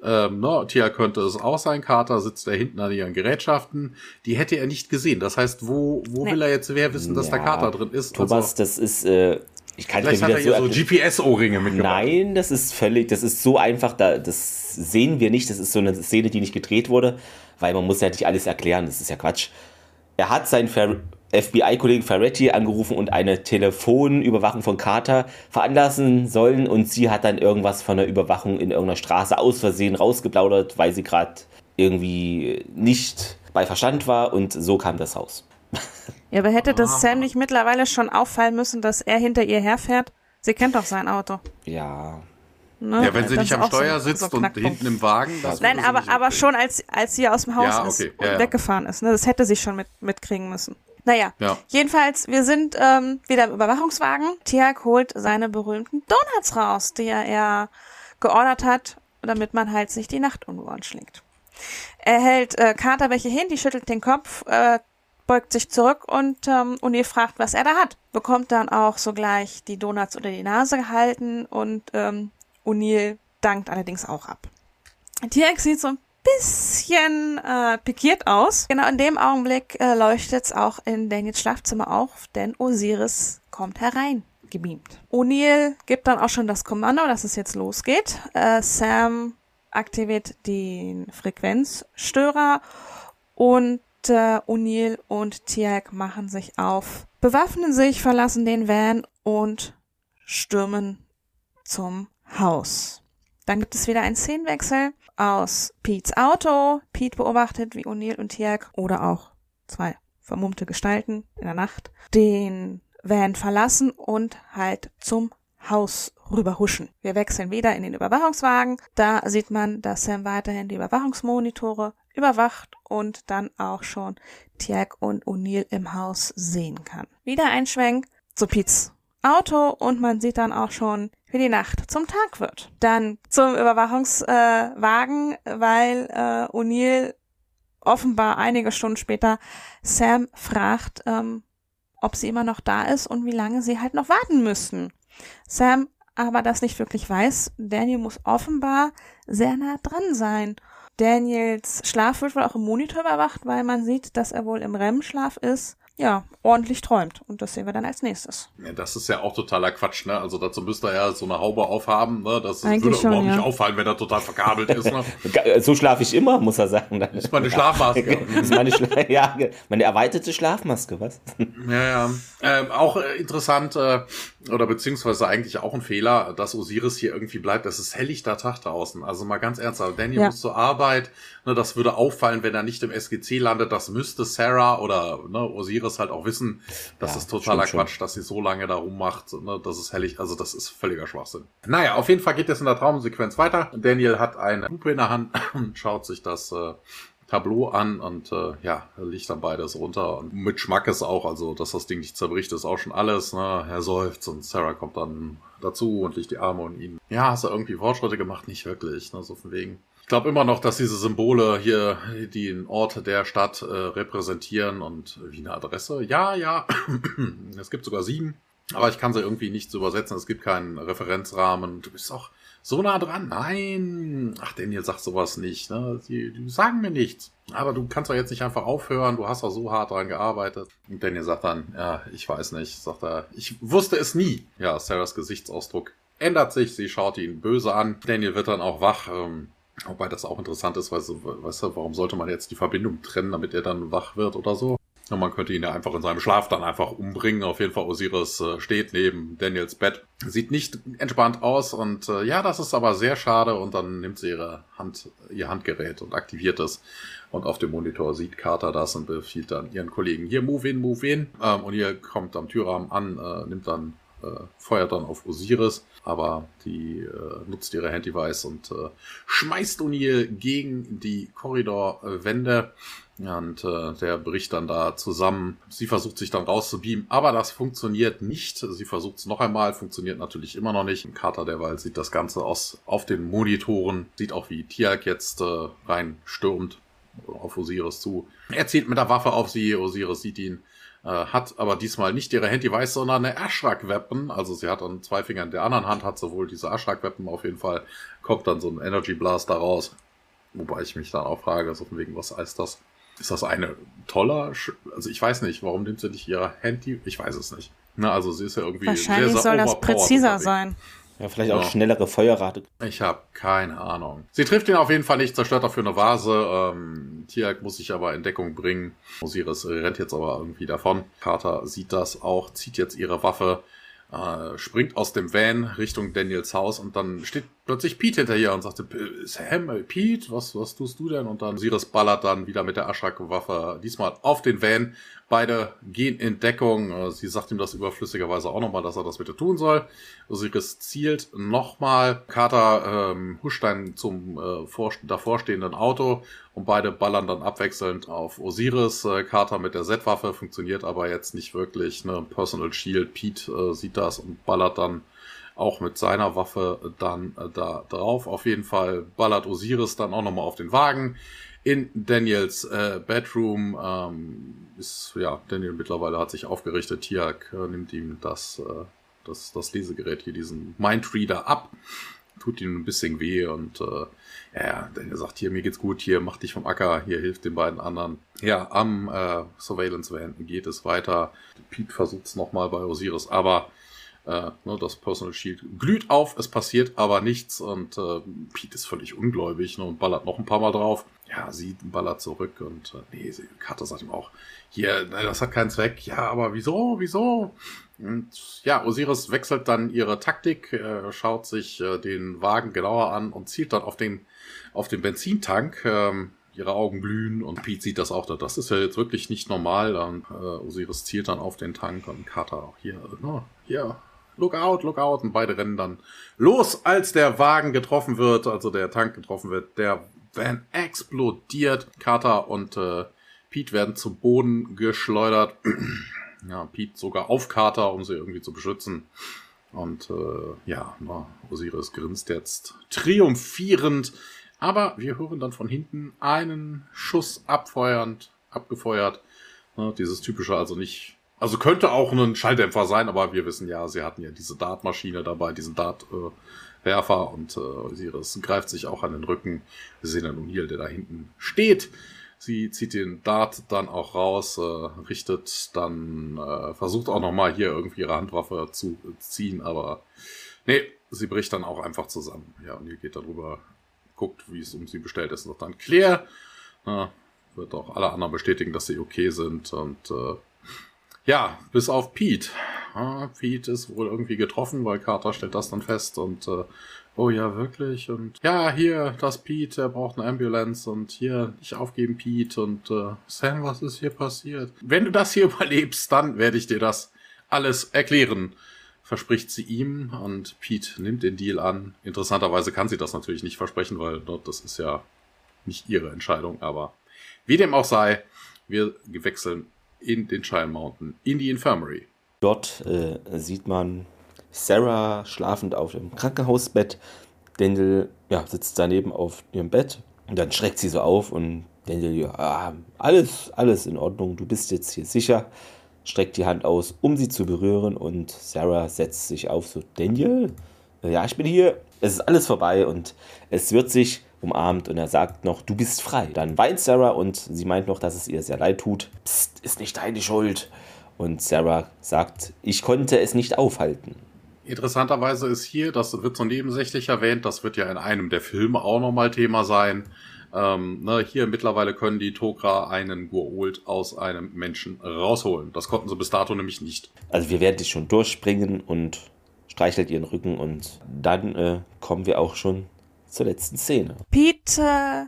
Ähm, ne, Tia könnte es auch sein. Carter sitzt da hinten an ihren Gerätschaften. Die hätte er nicht gesehen. Das heißt, wo, wo nee. will er jetzt wer wissen, dass ja, der Carter drin ist? Thomas, also, das ist, äh, ich kann Vielleicht hat er hier so, so GPS-Ohrringe mitgebracht. Nein, das ist völlig, das ist so einfach, da, das sehen wir nicht. Das ist so eine Szene, die nicht gedreht wurde, weil man muss ja nicht alles erklären. Das ist ja Quatsch. Er hat sein Ver FBI-Kollegen Ferretti angerufen und eine Telefonüberwachung von Carter veranlassen sollen und sie hat dann irgendwas von der Überwachung in irgendeiner Straße aus Versehen rausgeplaudert, weil sie gerade irgendwie nicht bei Verstand war und so kam das raus. Ja, aber hätte das Sam nicht mittlerweile schon auffallen müssen, dass er hinter ihr herfährt? Sie kennt doch sein Auto. Ja. Ne? Ja, wenn sie nicht am Steuer so, sitzt so und hinten im Wagen. Nein, aber, aber schon als, als sie aus dem Haus ja, okay. ist und ja, weggefahren ist. Ne? Das hätte sie schon mit, mitkriegen müssen. Naja, ja. jedenfalls, wir sind ähm, wieder im Überwachungswagen. Tiag holt seine berühmten Donuts raus, die er, er geordert hat, damit man halt sich die Nacht Ohren schlägt. Er hält äh, Carter welche hin, die schüttelt den Kopf, äh, beugt sich zurück und ähm, O'Neill fragt, was er da hat. Bekommt dann auch sogleich die Donuts unter die Nase gehalten und ähm, O'Neill dankt allerdings auch ab. Tiax sieht so ein bisschen äh, pikiert aus. Genau in dem Augenblick äh, leuchtet es auch in Daniels Schlafzimmer auf, denn Osiris kommt herein gebeamt. O'Neill gibt dann auch schon das Kommando, dass es jetzt losgeht. Äh, Sam aktiviert den Frequenzstörer und äh, O'Neill und Tiag machen sich auf, bewaffnen sich, verlassen den Van und stürmen zum Haus. Dann gibt es wieder einen Szenenwechsel aus Pete's Auto. Pete beobachtet, wie O'Neill und Tiag oder auch zwei vermummte Gestalten in der Nacht den Van verlassen und halt zum Haus rüberhuschen. Wir wechseln wieder in den Überwachungswagen. Da sieht man, dass Sam weiterhin die Überwachungsmonitore überwacht und dann auch schon Tiag und O'Neill im Haus sehen kann. Wieder ein Schwenk zu Pete's Auto und man sieht dann auch schon, wie die Nacht zum Tag wird. Dann zum Überwachungswagen, äh, weil äh, O'Neill offenbar einige Stunden später Sam fragt, ähm, ob sie immer noch da ist und wie lange sie halt noch warten müssen. Sam aber das nicht wirklich weiß. Daniel muss offenbar sehr nah dran sein. Daniels Schlaf wird wohl auch im Monitor überwacht, weil man sieht, dass er wohl im REM-Schlaf ist ja, ordentlich träumt. Und das sehen wir dann als nächstes. Ja, das ist ja auch totaler Quatsch, ne? Also dazu müsste er ja so eine Haube aufhaben, ne? Das Eigentlich würde schon, überhaupt ja. nicht auffallen, wenn er total verkabelt ist, ne? so schlafe ich immer, muss er sagen. Das ist meine Schlafmaske. das ist meine, Schla ja, meine erweiterte Schlafmaske, was? ja, ja. Ähm, auch äh, interessant, äh, oder beziehungsweise eigentlich auch ein Fehler, dass Osiris hier irgendwie bleibt. Es ist helllichter Tag draußen. Also mal ganz ernsthaft, Daniel ja. muss zur Arbeit. Ne, das würde auffallen, wenn er nicht im SGC landet. Das müsste Sarah oder ne, Osiris halt auch wissen. Das ja, ist totaler Quatsch, schon. dass sie so lange da rummacht. Ne, das ist hellig. Also das ist völliger Schwachsinn. Naja, auf jeden Fall geht es in der Traumsequenz weiter. Daniel hat eine Lupe in der Hand und schaut sich das äh, Tableau an und äh, ja, liegt dann beides runter. Und mit Schmackes auch, also dass das Ding nicht zerbricht, ist auch schon alles. Ne? Er seufzt und Sarah kommt dann dazu und legt die Arme um ihn. Ja, hast du irgendwie Fortschritte gemacht? Nicht wirklich, ne? so von wegen. Ich glaube immer noch, dass diese Symbole hier den Ort der Stadt äh, repräsentieren und wie eine Adresse. Ja, ja, es gibt sogar sieben. Aber ich kann sie irgendwie nicht so übersetzen. Es gibt keinen Referenzrahmen. Du bist auch so nah dran. Nein. Ach, Daniel sagt sowas nicht. Ne? Die, die sagen mir nichts. Aber du kannst doch jetzt nicht einfach aufhören. Du hast doch so hart dran gearbeitet. Und Daniel sagt dann, ja, ich weiß nicht. Sagt er, ich wusste es nie. Ja, Sarahs Gesichtsausdruck ändert sich. Sie schaut ihn böse an. Daniel wird dann auch wach. Ähm, Wobei das auch interessant ist, weil, weißt du, warum sollte man jetzt die Verbindung trennen, damit er dann wach wird oder so? Ja, man könnte ihn ja einfach in seinem Schlaf dann einfach umbringen. Auf jeden Fall Osiris äh, steht neben Daniels Bett. Sieht nicht entspannt aus und äh, ja, das ist aber sehr schade und dann nimmt sie ihre Hand, ihr Handgerät und aktiviert es. Und auf dem Monitor sieht Carter das und befiehlt dann ihren Kollegen hier move in, move in. Ähm, und ihr kommt am Türrahmen an, äh, nimmt dann, äh, feuert dann auf Osiris, aber die äh, nutzt ihre Hand-Device und äh, schmeißt O'Neill gegen die Korridorwände. Und äh, der bricht dann da zusammen. Sie versucht sich dann rauszubeamen, aber das funktioniert nicht. Sie versucht es noch einmal, funktioniert natürlich immer noch nicht. Carter derweil sieht das Ganze aus auf den Monitoren, sieht auch wie Tiak jetzt äh, rein stürmt auf Osiris zu. Er zielt mit der Waffe auf sie, Osiris sieht ihn, äh, hat aber diesmal nicht ihre Handy-Weiß, sondern eine Ashrak-Weapon. Also sie hat an zwei Fingern der anderen Hand, hat sowohl diese Ashrak-Weapon auf jeden Fall, kommt dann so ein Energy Blast daraus. Wobei ich mich dann auch frage, so von wegen, was heißt das? Ist das eine toller, Sch also ich weiß nicht, warum nimmt sie nicht ihre Handy? Ich weiß es nicht. Na, also sie ist ja irgendwie Wahrscheinlich sehr, sehr soll das präziser sein. Ja, vielleicht auch ja. schnellere Feuerrate. Ich habe keine Ahnung. Sie trifft ihn auf jeden Fall nicht, zerstört dafür eine Vase. Ähm, Tiak muss sich aber in Deckung bringen. Osiris rennt jetzt aber irgendwie davon. Carter sieht das auch, zieht jetzt ihre Waffe, äh, springt aus dem Van Richtung Daniels Haus und dann steht plötzlich Pete hinter ihr und sagt, Sam, äh, Pete, was, was tust du denn? Und dann Osiris ballert dann wieder mit der Aschrak-Waffe diesmal auf den Van. Beide gehen in Deckung. Äh, sie sagt ihm das überflüssigerweise auch nochmal, dass er das bitte tun soll. Osiris zielt nochmal. Carter ähm, huscht dann zum äh, vor, davorstehenden Auto und beide ballern dann abwechselnd auf Osiris. Äh, Carter mit der Z-Waffe funktioniert aber jetzt nicht wirklich. Ne? Personal Shield. Pete äh, sieht das und ballert dann auch mit seiner Waffe dann äh, da drauf. Auf jeden Fall ballert Osiris dann auch nochmal auf den Wagen. In Daniels äh, Bedroom ähm, ist, ja, Daniel mittlerweile hat sich aufgerichtet. Tiak äh, nimmt ihm das, äh, das, das Lesegerät hier, diesen Mindreader ab, tut ihm ein bisschen weh und äh, ja, Daniel sagt hier, mir geht's gut, hier, mach dich vom Acker, hier hilft den beiden anderen. Ja, am äh, Surveillance Van geht es weiter. Pete versucht es nochmal bei Osiris, aber äh, ne, das Personal Shield glüht auf, es passiert aber nichts und äh, Pete ist völlig ungläubig ne, und ballert noch ein paar Mal drauf. Ja, sie ballert zurück und äh, nee, Carter sagt ihm auch, hier, ne, das hat keinen Zweck. Ja, aber wieso, wieso? Und ja, Osiris wechselt dann ihre Taktik, äh, schaut sich äh, den Wagen genauer an und zielt dann auf den auf den Benzintank. Ähm, ihre Augen glühen und Pete sieht das auch. Das ist ja jetzt wirklich nicht normal. Und, äh, Osiris zielt dann auf den Tank und Carter auch hier, no, hier, look out, look out. Und beide rennen dann los, als der Wagen getroffen wird, also der Tank getroffen wird. Der Van explodiert. Carter und äh, Pete werden zu Boden geschleudert. ja, Pete sogar auf Carter, um sie irgendwie zu beschützen. Und äh, ja, na, Osiris grinst jetzt triumphierend aber wir hören dann von hinten einen Schuss abfeuernd, abgefeuert. Ne, dieses typische, also nicht, also könnte auch ein Schalldämpfer sein, aber wir wissen ja, sie hatten ja diese Dartmaschine dabei, diesen Dartwerfer äh, und äh, Sirius greift sich auch an den Rücken. Wir sehen dann O'Neill, der da hinten steht. Sie zieht den Dart dann auch raus, äh, richtet dann, äh, versucht auch nochmal hier irgendwie ihre Handwaffe zu ziehen, aber nee, sie bricht dann auch einfach zusammen. Ja, hier geht darüber guckt, wie es um sie bestellt ist. Und dann Claire na, wird auch alle anderen bestätigen, dass sie okay sind. Und äh, ja, bis auf Pete. Ja, Pete ist wohl irgendwie getroffen, weil Carter stellt das dann fest und äh, oh ja, wirklich. Und ja, hier, das Pete, der braucht eine Ambulance und hier, nicht aufgeben, Pete. Und äh, Sam, was ist hier passiert? Wenn du das hier überlebst, dann werde ich dir das alles erklären verspricht sie ihm und Pete nimmt den Deal an. Interessanterweise kann sie das natürlich nicht versprechen, weil das ist ja nicht ihre Entscheidung, aber wie dem auch sei, wir wechseln in den Shire Mountain, in die Infirmary. Dort äh, sieht man Sarah schlafend auf dem Krankenhausbett. Daniel ja, sitzt daneben auf ihrem Bett und dann schreckt sie so auf und Daniel, ja, alles, alles in Ordnung, du bist jetzt hier sicher streckt die Hand aus, um sie zu berühren und Sarah setzt sich auf, so Daniel, ja, ich bin hier, es ist alles vorbei und es wird sich umarmt und er sagt noch, du bist frei. Dann weint Sarah und sie meint noch, dass es ihr sehr leid tut. Psst, ist nicht deine Schuld. Und Sarah sagt, ich konnte es nicht aufhalten. Interessanterweise ist hier, das wird so nebensächlich erwähnt, das wird ja in einem der Filme auch nochmal Thema sein, ähm, ne, hier mittlerweile können die Tok'ra einen Gua'uld aus einem Menschen rausholen. Das konnten sie bis dato nämlich nicht. Also wir werden dich schon durchspringen und streichelt ihren Rücken und dann äh, kommen wir auch schon zur letzten Szene. Pete äh,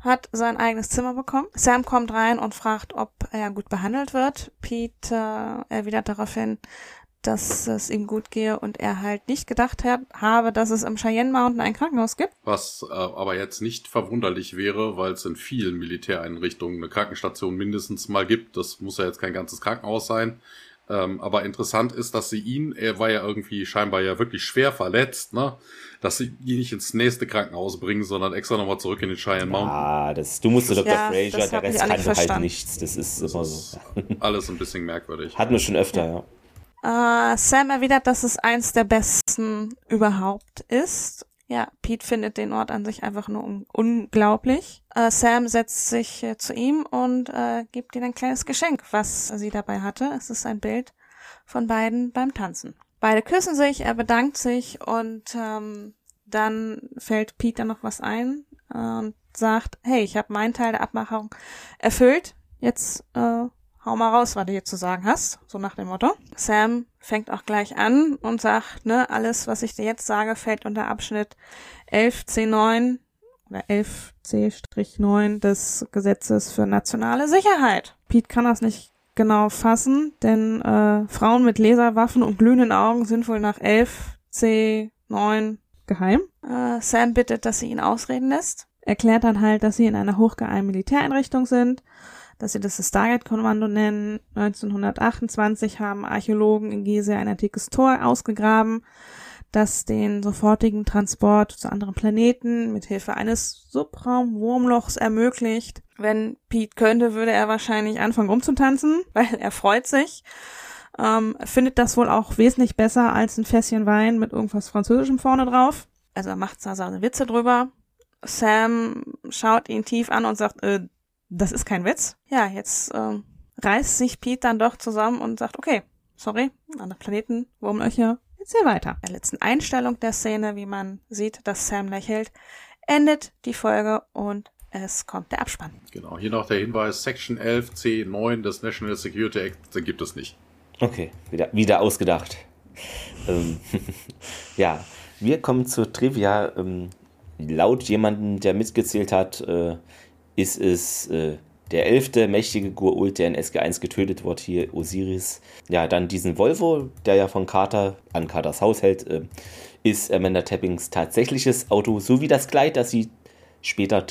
hat sein eigenes Zimmer bekommen. Sam kommt rein und fragt, ob er gut behandelt wird. Pete äh, erwidert daraufhin, dass es ihm gut gehe und er halt nicht gedacht hat, habe, dass es im Cheyenne Mountain ein Krankenhaus gibt. Was äh, aber jetzt nicht verwunderlich wäre, weil es in vielen Militäreinrichtungen eine Krankenstation mindestens mal gibt. Das muss ja jetzt kein ganzes Krankenhaus sein. Ähm, aber interessant ist, dass sie ihn, er war ja irgendwie scheinbar ja wirklich schwer verletzt, ne? Dass sie ihn nicht ins nächste Krankenhaus bringen, sondern extra nochmal zurück in den Cheyenne Mountain. Ah, das, du musst Dr. Ja, Fraser, der Rest kann halt nichts. Das ist das immer so. alles ein bisschen merkwürdig. Hatten wir schon öfter, ja. Äh, Sam erwidert, dass es eins der besten überhaupt ist. Ja, Pete findet den Ort an sich einfach nur un unglaublich. Äh, Sam setzt sich äh, zu ihm und äh, gibt ihm ein kleines Geschenk, was sie dabei hatte. Es ist ein Bild von beiden beim Tanzen. Beide küssen sich, er bedankt sich und ähm, dann fällt Pete dann noch was ein äh, und sagt, hey, ich habe meinen Teil der Abmachung erfüllt. Jetzt äh, hau mal raus, was du hier zu sagen hast, so nach dem Motto. Sam fängt auch gleich an und sagt, ne, alles, was ich dir jetzt sage, fällt unter Abschnitt 11c9 oder 11c-9 des Gesetzes für nationale Sicherheit. Pete kann das nicht genau fassen, denn äh, Frauen mit Laserwaffen und glühenden Augen sind wohl nach 11c9 geheim. Äh, Sam bittet, dass sie ihn ausreden lässt. Erklärt dann halt, dass sie in einer hochgeheimen Militäreinrichtung sind dass sie das Stargate-Kommando nennen. 1928 haben Archäologen in Gizeh ein antikes Tor ausgegraben, das den sofortigen Transport zu anderen Planeten mit Hilfe eines Subraum-Wurmlochs ermöglicht. Wenn Pete könnte, würde er wahrscheinlich anfangen rumzutanzen, weil er freut sich. Ähm, findet das wohl auch wesentlich besser als ein Fässchen Wein mit irgendwas Französischem vorne drauf. Also er macht da seine Witze drüber. Sam schaut ihn tief an und sagt, äh, das ist kein Witz. Ja, jetzt äh, reißt sich Pete dann doch zusammen und sagt, okay, sorry, andere Planeten, Wurmlöcher, jetzt hier weiter. In der letzten Einstellung der Szene, wie man sieht, dass Sam lächelt, endet die Folge und es kommt der Abspann. Genau, hier noch der Hinweis, Section 11c9 des National Security Act den gibt es nicht. Okay, wieder, wieder ausgedacht. ähm, ja, wir kommen zur Trivia. Ähm, laut jemandem, der mitgezählt hat, äh, ist es äh, der elfte mächtige Gurult, der in SG1 getötet wird, hier Osiris. Ja, dann diesen Volvo, der ja von Carter an Carters Haus hält, äh, ist Amanda Tappings tatsächliches Auto, sowie das Kleid, das sie später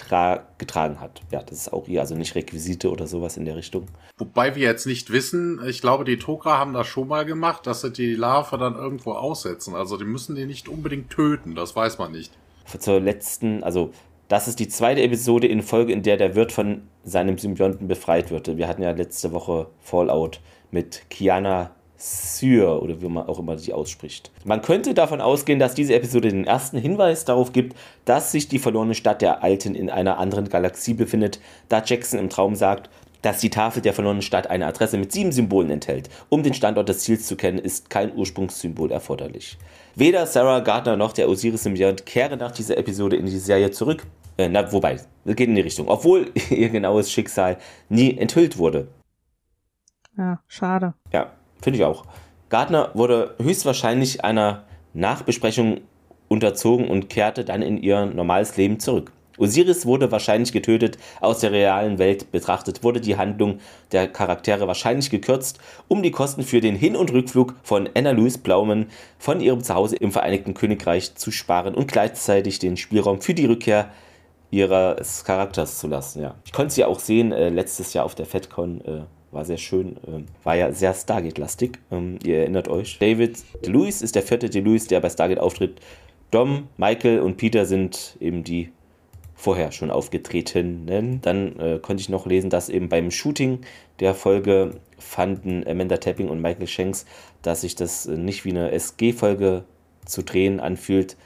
getragen hat. Ja, das ist auch ihr, also nicht Requisite oder sowas in der Richtung. Wobei wir jetzt nicht wissen, ich glaube, die Tokra haben das schon mal gemacht, dass sie die Larve dann irgendwo aussetzen. Also die müssen die nicht unbedingt töten, das weiß man nicht. Zur letzten, also das ist die zweite Episode in Folge, in der der Wirt von seinem Symbionten befreit wird. Wir hatten ja letzte Woche Fallout mit Kiana Syr oder wie man auch immer die ausspricht. Man könnte davon ausgehen, dass diese Episode den ersten Hinweis darauf gibt, dass sich die verlorene Stadt der Alten in einer anderen Galaxie befindet, da Jackson im Traum sagt, dass die Tafel der verlorenen Stadt eine Adresse mit sieben Symbolen enthält. Um den Standort des Ziels zu kennen, ist kein Ursprungssymbol erforderlich. Weder Sarah Gardner noch der Osiris-Symbiont kehren nach dieser Episode in die Serie zurück. Äh, na, wobei, es geht in die Richtung. Obwohl ihr genaues Schicksal nie enthüllt wurde. Ja, schade. Ja, finde ich auch. Gardner wurde höchstwahrscheinlich einer Nachbesprechung unterzogen und kehrte dann in ihr normales Leben zurück. Osiris wurde wahrscheinlich getötet, aus der realen Welt betrachtet wurde die Handlung der Charaktere wahrscheinlich gekürzt, um die Kosten für den Hin- und Rückflug von Anna Louise Blauman von ihrem Zuhause im Vereinigten Königreich zu sparen und gleichzeitig den Spielraum für die Rückkehr ihres Charakters zu lassen. Ja. Ich konnte sie auch sehen äh, letztes Jahr auf der FedCon. Äh, war sehr schön, äh, war ja sehr Stargate-lastig. Ähm, ihr erinnert euch. David DeLuise ist der vierte DeLuise, der bei Stargate auftritt. Dom, Michael und Peter sind eben die vorher schon aufgetretenen. Dann äh, konnte ich noch lesen, dass eben beim Shooting der Folge fanden Amanda Tapping und Michael Shanks, dass sich das äh, nicht wie eine SG-Folge zu drehen anfühlt.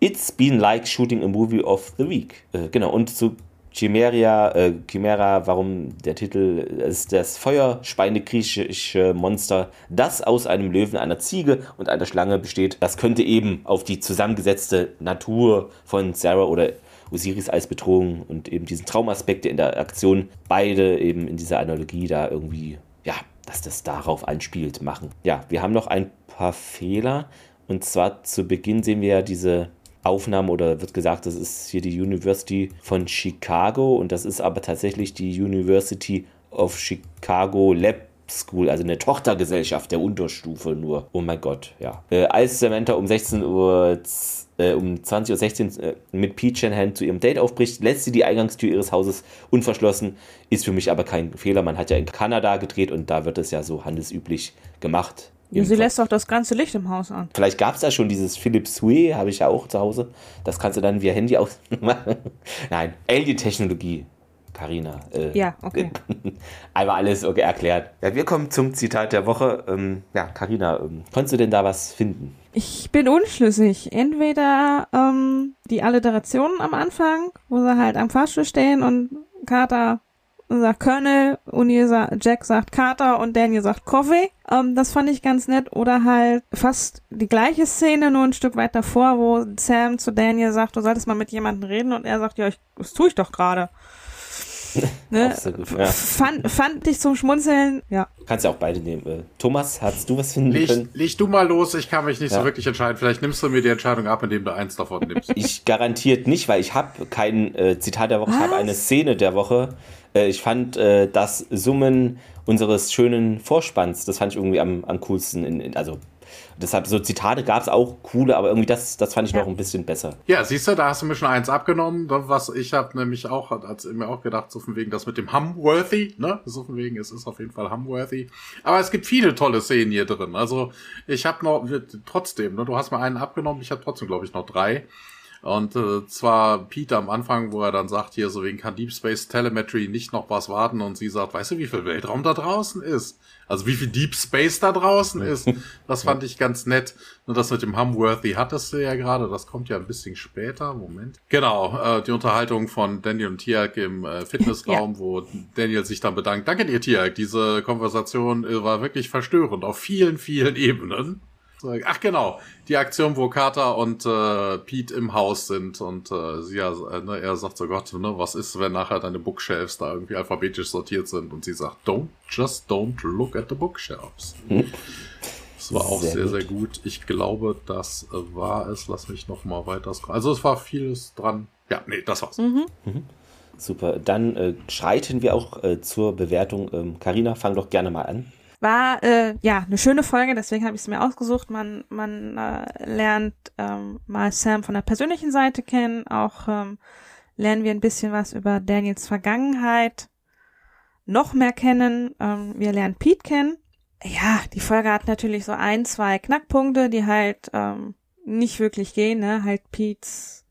It's been like shooting a movie of the week. Äh, genau, und zu Chimeria, äh, Chimera, warum der Titel ist das feuerspeiende griechische Monster, das aus einem Löwen, einer Ziege und einer Schlange besteht. Das könnte eben auf die zusammengesetzte Natur von Sarah oder Osiris als Bedrohung und eben diesen Traumaspekte in der Aktion beide eben in dieser Analogie da irgendwie, ja, dass das darauf anspielt, machen. Ja, wir haben noch ein paar Fehler. Und zwar zu Beginn sehen wir ja diese Aufnahme oder wird gesagt, das ist hier die University von Chicago und das ist aber tatsächlich die University of Chicago Lab School, also eine Tochtergesellschaft der Unterstufe nur. Oh mein Gott, ja. Äh, als Samantha um 16 Uhr äh, um 20.16 Uhr äh, mit Peach Hand zu ihrem Date aufbricht, lässt sie die Eingangstür ihres Hauses unverschlossen. Ist für mich aber kein Fehler. Man hat ja in Kanada gedreht und da wird es ja so handelsüblich gemacht. Ja, sie lässt doch das ganze Licht im Haus an. Vielleicht gab es da schon dieses Philips Hue, habe ich ja auch zu Hause. Das kannst du dann via Handy ausmachen. Nein, Alien-Technologie. Carina. Äh, ja, okay. Einmal alles okay, erklärt. Ja, wir kommen zum Zitat der Woche. Ähm, ja, Carina, ähm, konntest du denn da was finden? Ich bin unschlüssig. Entweder ähm, die Alliterationen am Anfang, wo sie halt am Fahrstuhl stehen und Carter sagt Colonel, Uni Jack sagt Carter und Daniel sagt Coffee. Ähm, das fand ich ganz nett. Oder halt fast die gleiche Szene, nur ein Stück weit davor, wo Sam zu Daniel sagt, du solltest mal mit jemandem reden und er sagt, ja, ich, das tue ich doch gerade. Ne? Ja. Fand, fand ich zum Schmunzeln, ja. Kannst ja auch beide nehmen. Äh, Thomas, hast du was finden leg, können? Leg du mal los, ich kann mich nicht ja. so wirklich entscheiden. Vielleicht nimmst du mir die Entscheidung ab, indem du eins davon nimmst. Ich garantiert nicht, weil ich habe kein äh, Zitat der Woche, was? ich habe eine Szene der Woche. Äh, ich fand äh, das Summen unseres schönen Vorspanns, das fand ich irgendwie am, am coolsten. In, in, also Deshalb, so Zitate gab es auch coole, aber irgendwie das, das fand ich ja. noch ein bisschen besser. Ja, siehst du, da hast du mir schon eins abgenommen. Was ich habe nämlich auch, hat mir auch gedacht, so von wegen das mit dem Humworthy, ne? So von wegen, es ist auf jeden Fall Humworthy. Aber es gibt viele tolle Szenen hier drin. Also ich habe noch, trotzdem, ne, du hast mir einen abgenommen, ich habe trotzdem, glaube ich, noch drei. Und äh, zwar Pete am Anfang, wo er dann sagt, hier so wegen kann Deep Space Telemetry nicht noch was warten und sie sagt, weißt du, wie viel Weltraum da draußen ist? Also wie viel Deep Space da draußen ist. Das fand ich ganz nett. Nur das mit dem Humworthy hattest du ja gerade, das kommt ja ein bisschen später. Moment. Genau, äh, die Unterhaltung von Daniel und Tiag im äh, Fitnessraum, ja. wo Daniel sich dann bedankt. Danke dir, Tiag. Diese Konversation äh, war wirklich verstörend auf vielen, vielen Ebenen. Ach genau, die Aktion, wo Carter und äh, Pete im Haus sind und äh, sie ja, äh, ne, er sagt so Gott, ne, was ist, wenn nachher deine Bookshelves da irgendwie alphabetisch sortiert sind und sie sagt, don't, just don't look at the bookshelves. Hm. Das war auch sehr, sehr, sehr gut. Ich glaube, das war es. Lass mich noch mal weiter scrollen. Also es war vieles dran. Ja, nee, das war's. Mhm. Mhm. Super. Dann äh, schreiten wir auch äh, zur Bewertung. Karina, ähm, fang doch gerne mal an. War äh, ja eine schöne Folge, deswegen habe ich es mir ausgesucht. Man, man äh, lernt ähm, mal Sam von der persönlichen Seite kennen, auch ähm, lernen wir ein bisschen was über Daniels Vergangenheit noch mehr kennen. Ähm, wir lernen Pete kennen. Ja, die Folge hat natürlich so ein, zwei Knackpunkte, die halt ähm, nicht wirklich gehen, ne? Halt Pete's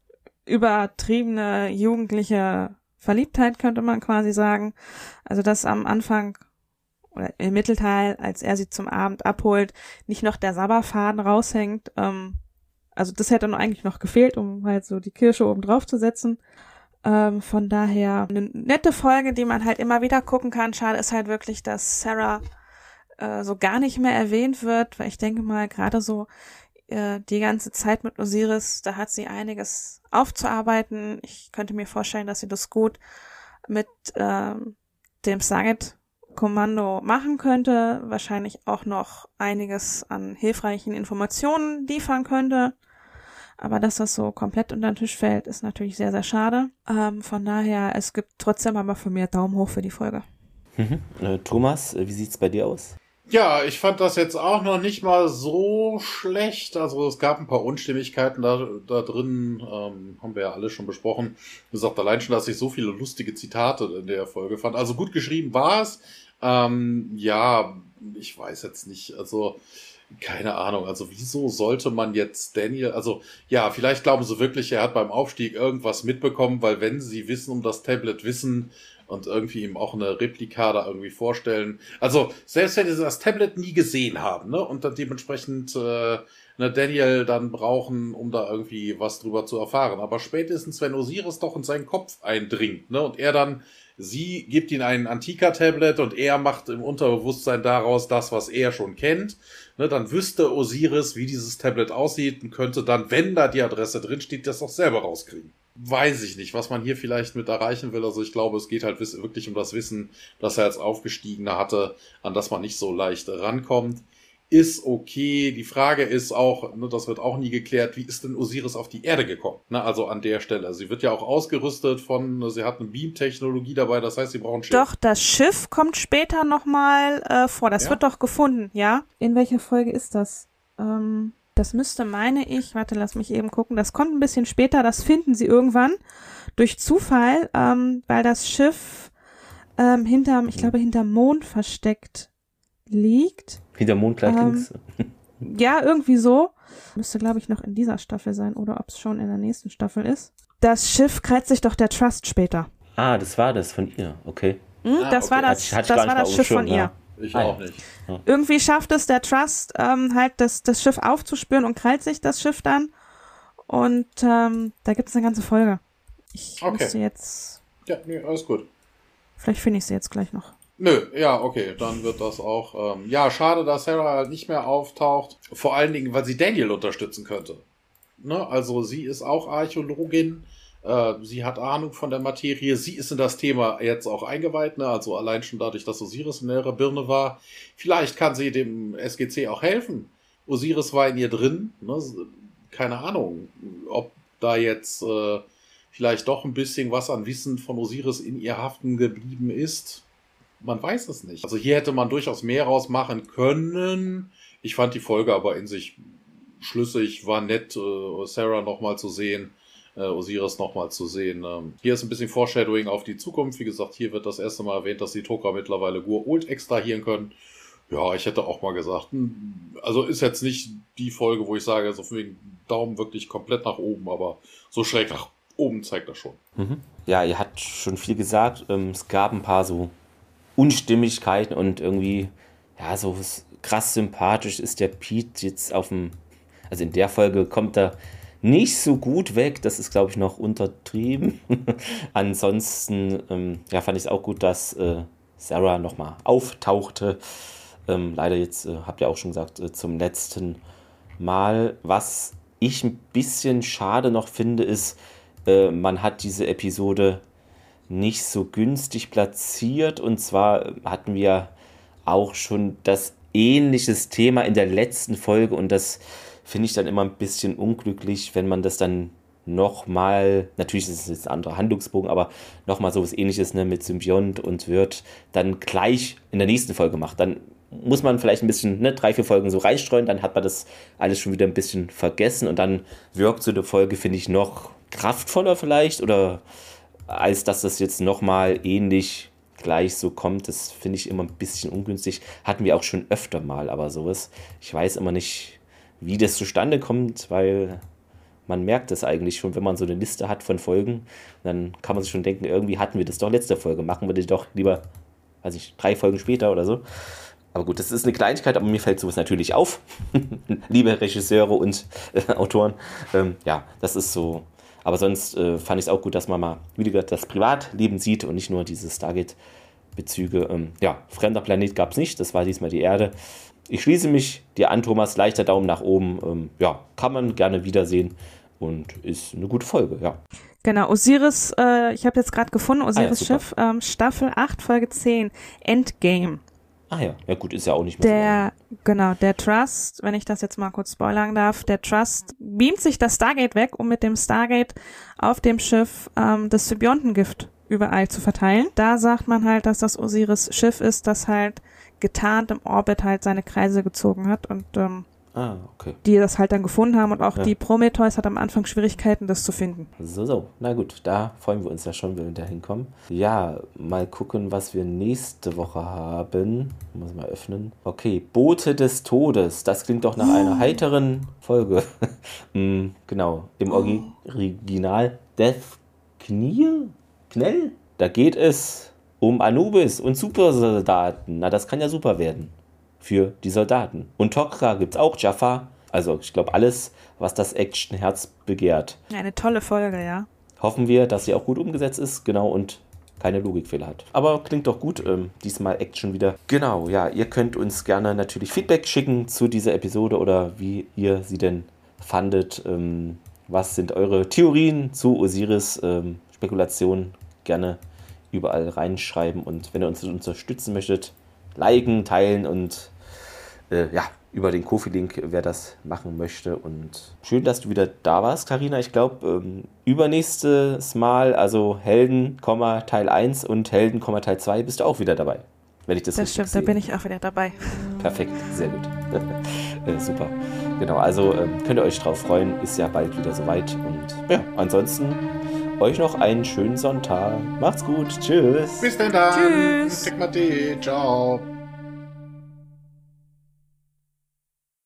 übertriebene jugendliche Verliebtheit könnte man quasi sagen. Also das am Anfang oder im Mittelteil, als er sie zum Abend abholt, nicht noch der Sabberfaden raushängt. Ähm, also das hätte noch eigentlich noch gefehlt, um halt so die Kirsche oben drauf zu setzen. Ähm, von daher eine nette Folge, die man halt immer wieder gucken kann. Schade ist halt wirklich, dass Sarah äh, so gar nicht mehr erwähnt wird, weil ich denke mal, gerade so äh, die ganze Zeit mit Osiris, da hat sie einiges aufzuarbeiten. Ich könnte mir vorstellen, dass sie das gut mit äh, dem Saget Kommando machen könnte, wahrscheinlich auch noch einiges an hilfreichen Informationen liefern könnte. Aber dass das so komplett unter den Tisch fällt, ist natürlich sehr, sehr schade. Ähm, von daher, es gibt trotzdem aber von mir Daumen hoch für die Folge. Mhm. Äh, Thomas, äh, wie sieht's bei dir aus? Ja, ich fand das jetzt auch noch nicht mal so schlecht. Also es gab ein paar Unstimmigkeiten da, da drin, ähm, haben wir ja alle schon besprochen. Wie gesagt, allein schon, dass ich so viele lustige Zitate in der Folge fand. Also gut geschrieben war es. Ähm, ja, ich weiß jetzt nicht. Also, keine Ahnung. Also, wieso sollte man jetzt Daniel, also, ja, vielleicht glauben sie wirklich, er hat beim Aufstieg irgendwas mitbekommen, weil wenn sie wissen um das Tablet wissen und irgendwie ihm auch eine Replika da irgendwie vorstellen. Also, selbst wenn sie das Tablet nie gesehen haben, ne, und dann dementsprechend, äh, ne, Daniel dann brauchen, um da irgendwie was drüber zu erfahren. Aber spätestens, wenn Osiris doch in seinen Kopf eindringt, ne, und er dann Sie gibt ihm ein Antika-Tablet und er macht im Unterbewusstsein daraus das, was er schon kennt. Ne, dann wüsste Osiris, wie dieses Tablet aussieht und könnte dann, wenn da die Adresse drin steht, das auch selber rauskriegen. Weiß ich nicht, was man hier vielleicht mit erreichen will. Also ich glaube, es geht halt wirklich um das Wissen, das er als Aufgestiegener hatte, an das man nicht so leicht rankommt ist okay. Die Frage ist auch, ne, das wird auch nie geklärt, wie ist denn Osiris auf die Erde gekommen? Ne, also an der Stelle. Sie wird ja auch ausgerüstet von, ne, sie hat eine Beam-Technologie dabei, das heißt, sie brauchen ein Schiff. Doch, das Schiff kommt später nochmal äh, vor. Das ja? wird doch gefunden, ja? In welcher Folge ist das? Ähm, das müsste, meine ich, warte, lass mich eben gucken, das kommt ein bisschen später, das finden sie irgendwann durch Zufall, ähm, weil das Schiff ähm, hinterm, ich glaube, hinterm Mond versteckt liegt. Hinter Mond gleich ähm, links. Ja, irgendwie so. Müsste, glaube ich, noch in dieser Staffel sein oder ob es schon in der nächsten Staffel ist. Das Schiff kreuzt sich doch der Trust später. Ah, das war das von ihr, okay. Hm, ah, das okay. war das, das, war das Schiff von ihr. Ja. Ich ah, auch nicht. Ja. Irgendwie schafft es der Trust, ähm, halt das, das Schiff aufzuspüren und krallt sich das Schiff dann. Und ähm, da gibt es eine ganze Folge. Ich okay. müsste jetzt. Ja, nee, alles gut. Vielleicht finde ich sie jetzt gleich noch. Nö, ja, okay, dann wird das auch. Ähm, ja, schade, dass Sarah halt nicht mehr auftaucht. Vor allen Dingen, weil sie Daniel unterstützen könnte. Ne? Also sie ist auch Archäologin. Äh, sie hat Ahnung von der Materie. Sie ist in das Thema jetzt auch eingeweiht. Ne? Also allein schon dadurch, dass Osiris in ihrer Birne war. Vielleicht kann sie dem SGC auch helfen. Osiris war in ihr drin. Ne? Keine Ahnung, ob da jetzt äh, vielleicht doch ein bisschen was an Wissen von Osiris in ihr haften geblieben ist man weiß es nicht. Also hier hätte man durchaus mehr rausmachen können. Ich fand die Folge aber in sich schlüssig, war nett, äh, Sarah nochmal zu sehen, äh, Osiris nochmal zu sehen. Ähm, hier ist ein bisschen Foreshadowing auf die Zukunft. Wie gesagt, hier wird das erste Mal erwähnt, dass die Toka mittlerweile Gur-Ult extrahieren können. Ja, ich hätte auch mal gesagt, hm, also ist jetzt nicht die Folge, wo ich sage, so wegen Daumen wirklich komplett nach oben, aber so schräg nach oben zeigt das schon. Mhm. Ja, ihr habt schon viel gesagt. Ähm, es gab ein paar so Unstimmigkeiten und irgendwie, ja, so krass sympathisch ist der Pete jetzt auf dem, also in der Folge kommt er nicht so gut weg. Das ist, glaube ich, noch untertrieben. Ansonsten, ähm, ja, fand ich es auch gut, dass äh, Sarah nochmal auftauchte. Ähm, leider jetzt, äh, habt ihr auch schon gesagt, äh, zum letzten Mal. Was ich ein bisschen schade noch finde, ist, äh, man hat diese Episode nicht so günstig platziert. Und zwar hatten wir auch schon das ähnliches Thema in der letzten Folge und das finde ich dann immer ein bisschen unglücklich, wenn man das dann nochmal, natürlich ist es jetzt ein anderer Handlungsbogen, aber nochmal so was ähnliches ne, mit Symbiont und wird dann gleich in der nächsten Folge macht. Dann muss man vielleicht ein bisschen, ne, drei, vier Folgen so reinstreuen, dann hat man das alles schon wieder ein bisschen vergessen und dann wirkt so eine Folge, finde ich, noch kraftvoller vielleicht oder als dass das jetzt nochmal ähnlich gleich so kommt, das finde ich immer ein bisschen ungünstig. Hatten wir auch schon öfter mal, aber sowas. Ich weiß immer nicht, wie das zustande kommt, weil man merkt es eigentlich schon, wenn man so eine Liste hat von Folgen. Dann kann man sich schon denken, irgendwie hatten wir das doch letzte Folge. Machen wir das doch lieber, weiß ich, drei Folgen später oder so. Aber gut, das ist eine Kleinigkeit, aber mir fällt sowas natürlich auf. Liebe Regisseure und äh, Autoren. Ähm, ja, das ist so aber sonst äh, fand ich es auch gut, dass man mal wieder das Privatleben sieht und nicht nur diese Stargate-Bezüge. Ähm, ja, fremder Planet gab es nicht, das war diesmal die Erde. Ich schließe mich dir an, Thomas. Leichter Daumen nach oben. Ähm, ja, kann man gerne wiedersehen und ist eine gute Folge, ja. Genau, Osiris, äh, ich habe jetzt gerade gefunden, Osiris ah, ja, Schiff, ähm, Staffel 8, Folge 10, Endgame. Ah ja, ja gut, ist ja auch nicht mehr. Der, so genau, der Trust, wenn ich das jetzt mal kurz spoilern darf, der Trust beamt sich das Stargate weg, um mit dem Stargate auf dem Schiff ähm, das Symbiontengift überall zu verteilen. Da sagt man halt, dass das Osiris Schiff ist, das halt getarnt im Orbit halt seine Kreise gezogen hat und ähm, Ah, okay. Die das halt dann gefunden haben und auch ja. die Prometheus hat am Anfang Schwierigkeiten, das zu finden. So, so. Na gut, da freuen wir uns ja schon, wenn wir da hinkommen. Ja, mal gucken, was wir nächste Woche haben. Muss mal öffnen. Okay, Boote des Todes. Das klingt doch nach einer heiteren Folge. mm, genau, im Orgi Original Death Knie? Knell? Da geht es um Anubis und Supersoldaten. Na, das kann ja super werden für die Soldaten. Und Tok'ra gibt es auch, Jaffa. Also ich glaube alles, was das Actionherz begehrt. Eine tolle Folge, ja. Hoffen wir, dass sie auch gut umgesetzt ist, genau, und keine Logikfehler hat. Aber klingt doch gut, ähm, diesmal Action wieder. Genau, ja, ihr könnt uns gerne natürlich Feedback schicken zu dieser Episode oder wie ihr sie denn fandet. Ähm, was sind eure Theorien zu Osiris? Ähm, Spekulationen gerne überall reinschreiben und wenn ihr uns unterstützen möchtet, liken, teilen und äh, ja, über den Kofi-Link, wer das machen möchte. Und schön, dass du wieder da warst, Karina. Ich glaube, ähm, übernächstes Mal, also Helden, Teil 1 und Helden, Teil 2, bist du auch wieder dabei. Wenn ich das Das stimmt, sehe. da bin ich auch wieder dabei. Perfekt, sehr gut. äh, super. Genau, also ähm, könnt ihr euch drauf freuen, ist ja bald wieder soweit. Und ja, ansonsten euch noch einen schönen Sonntag. Macht's gut. Tschüss. Bis denn dann. Tschüss. Ciao.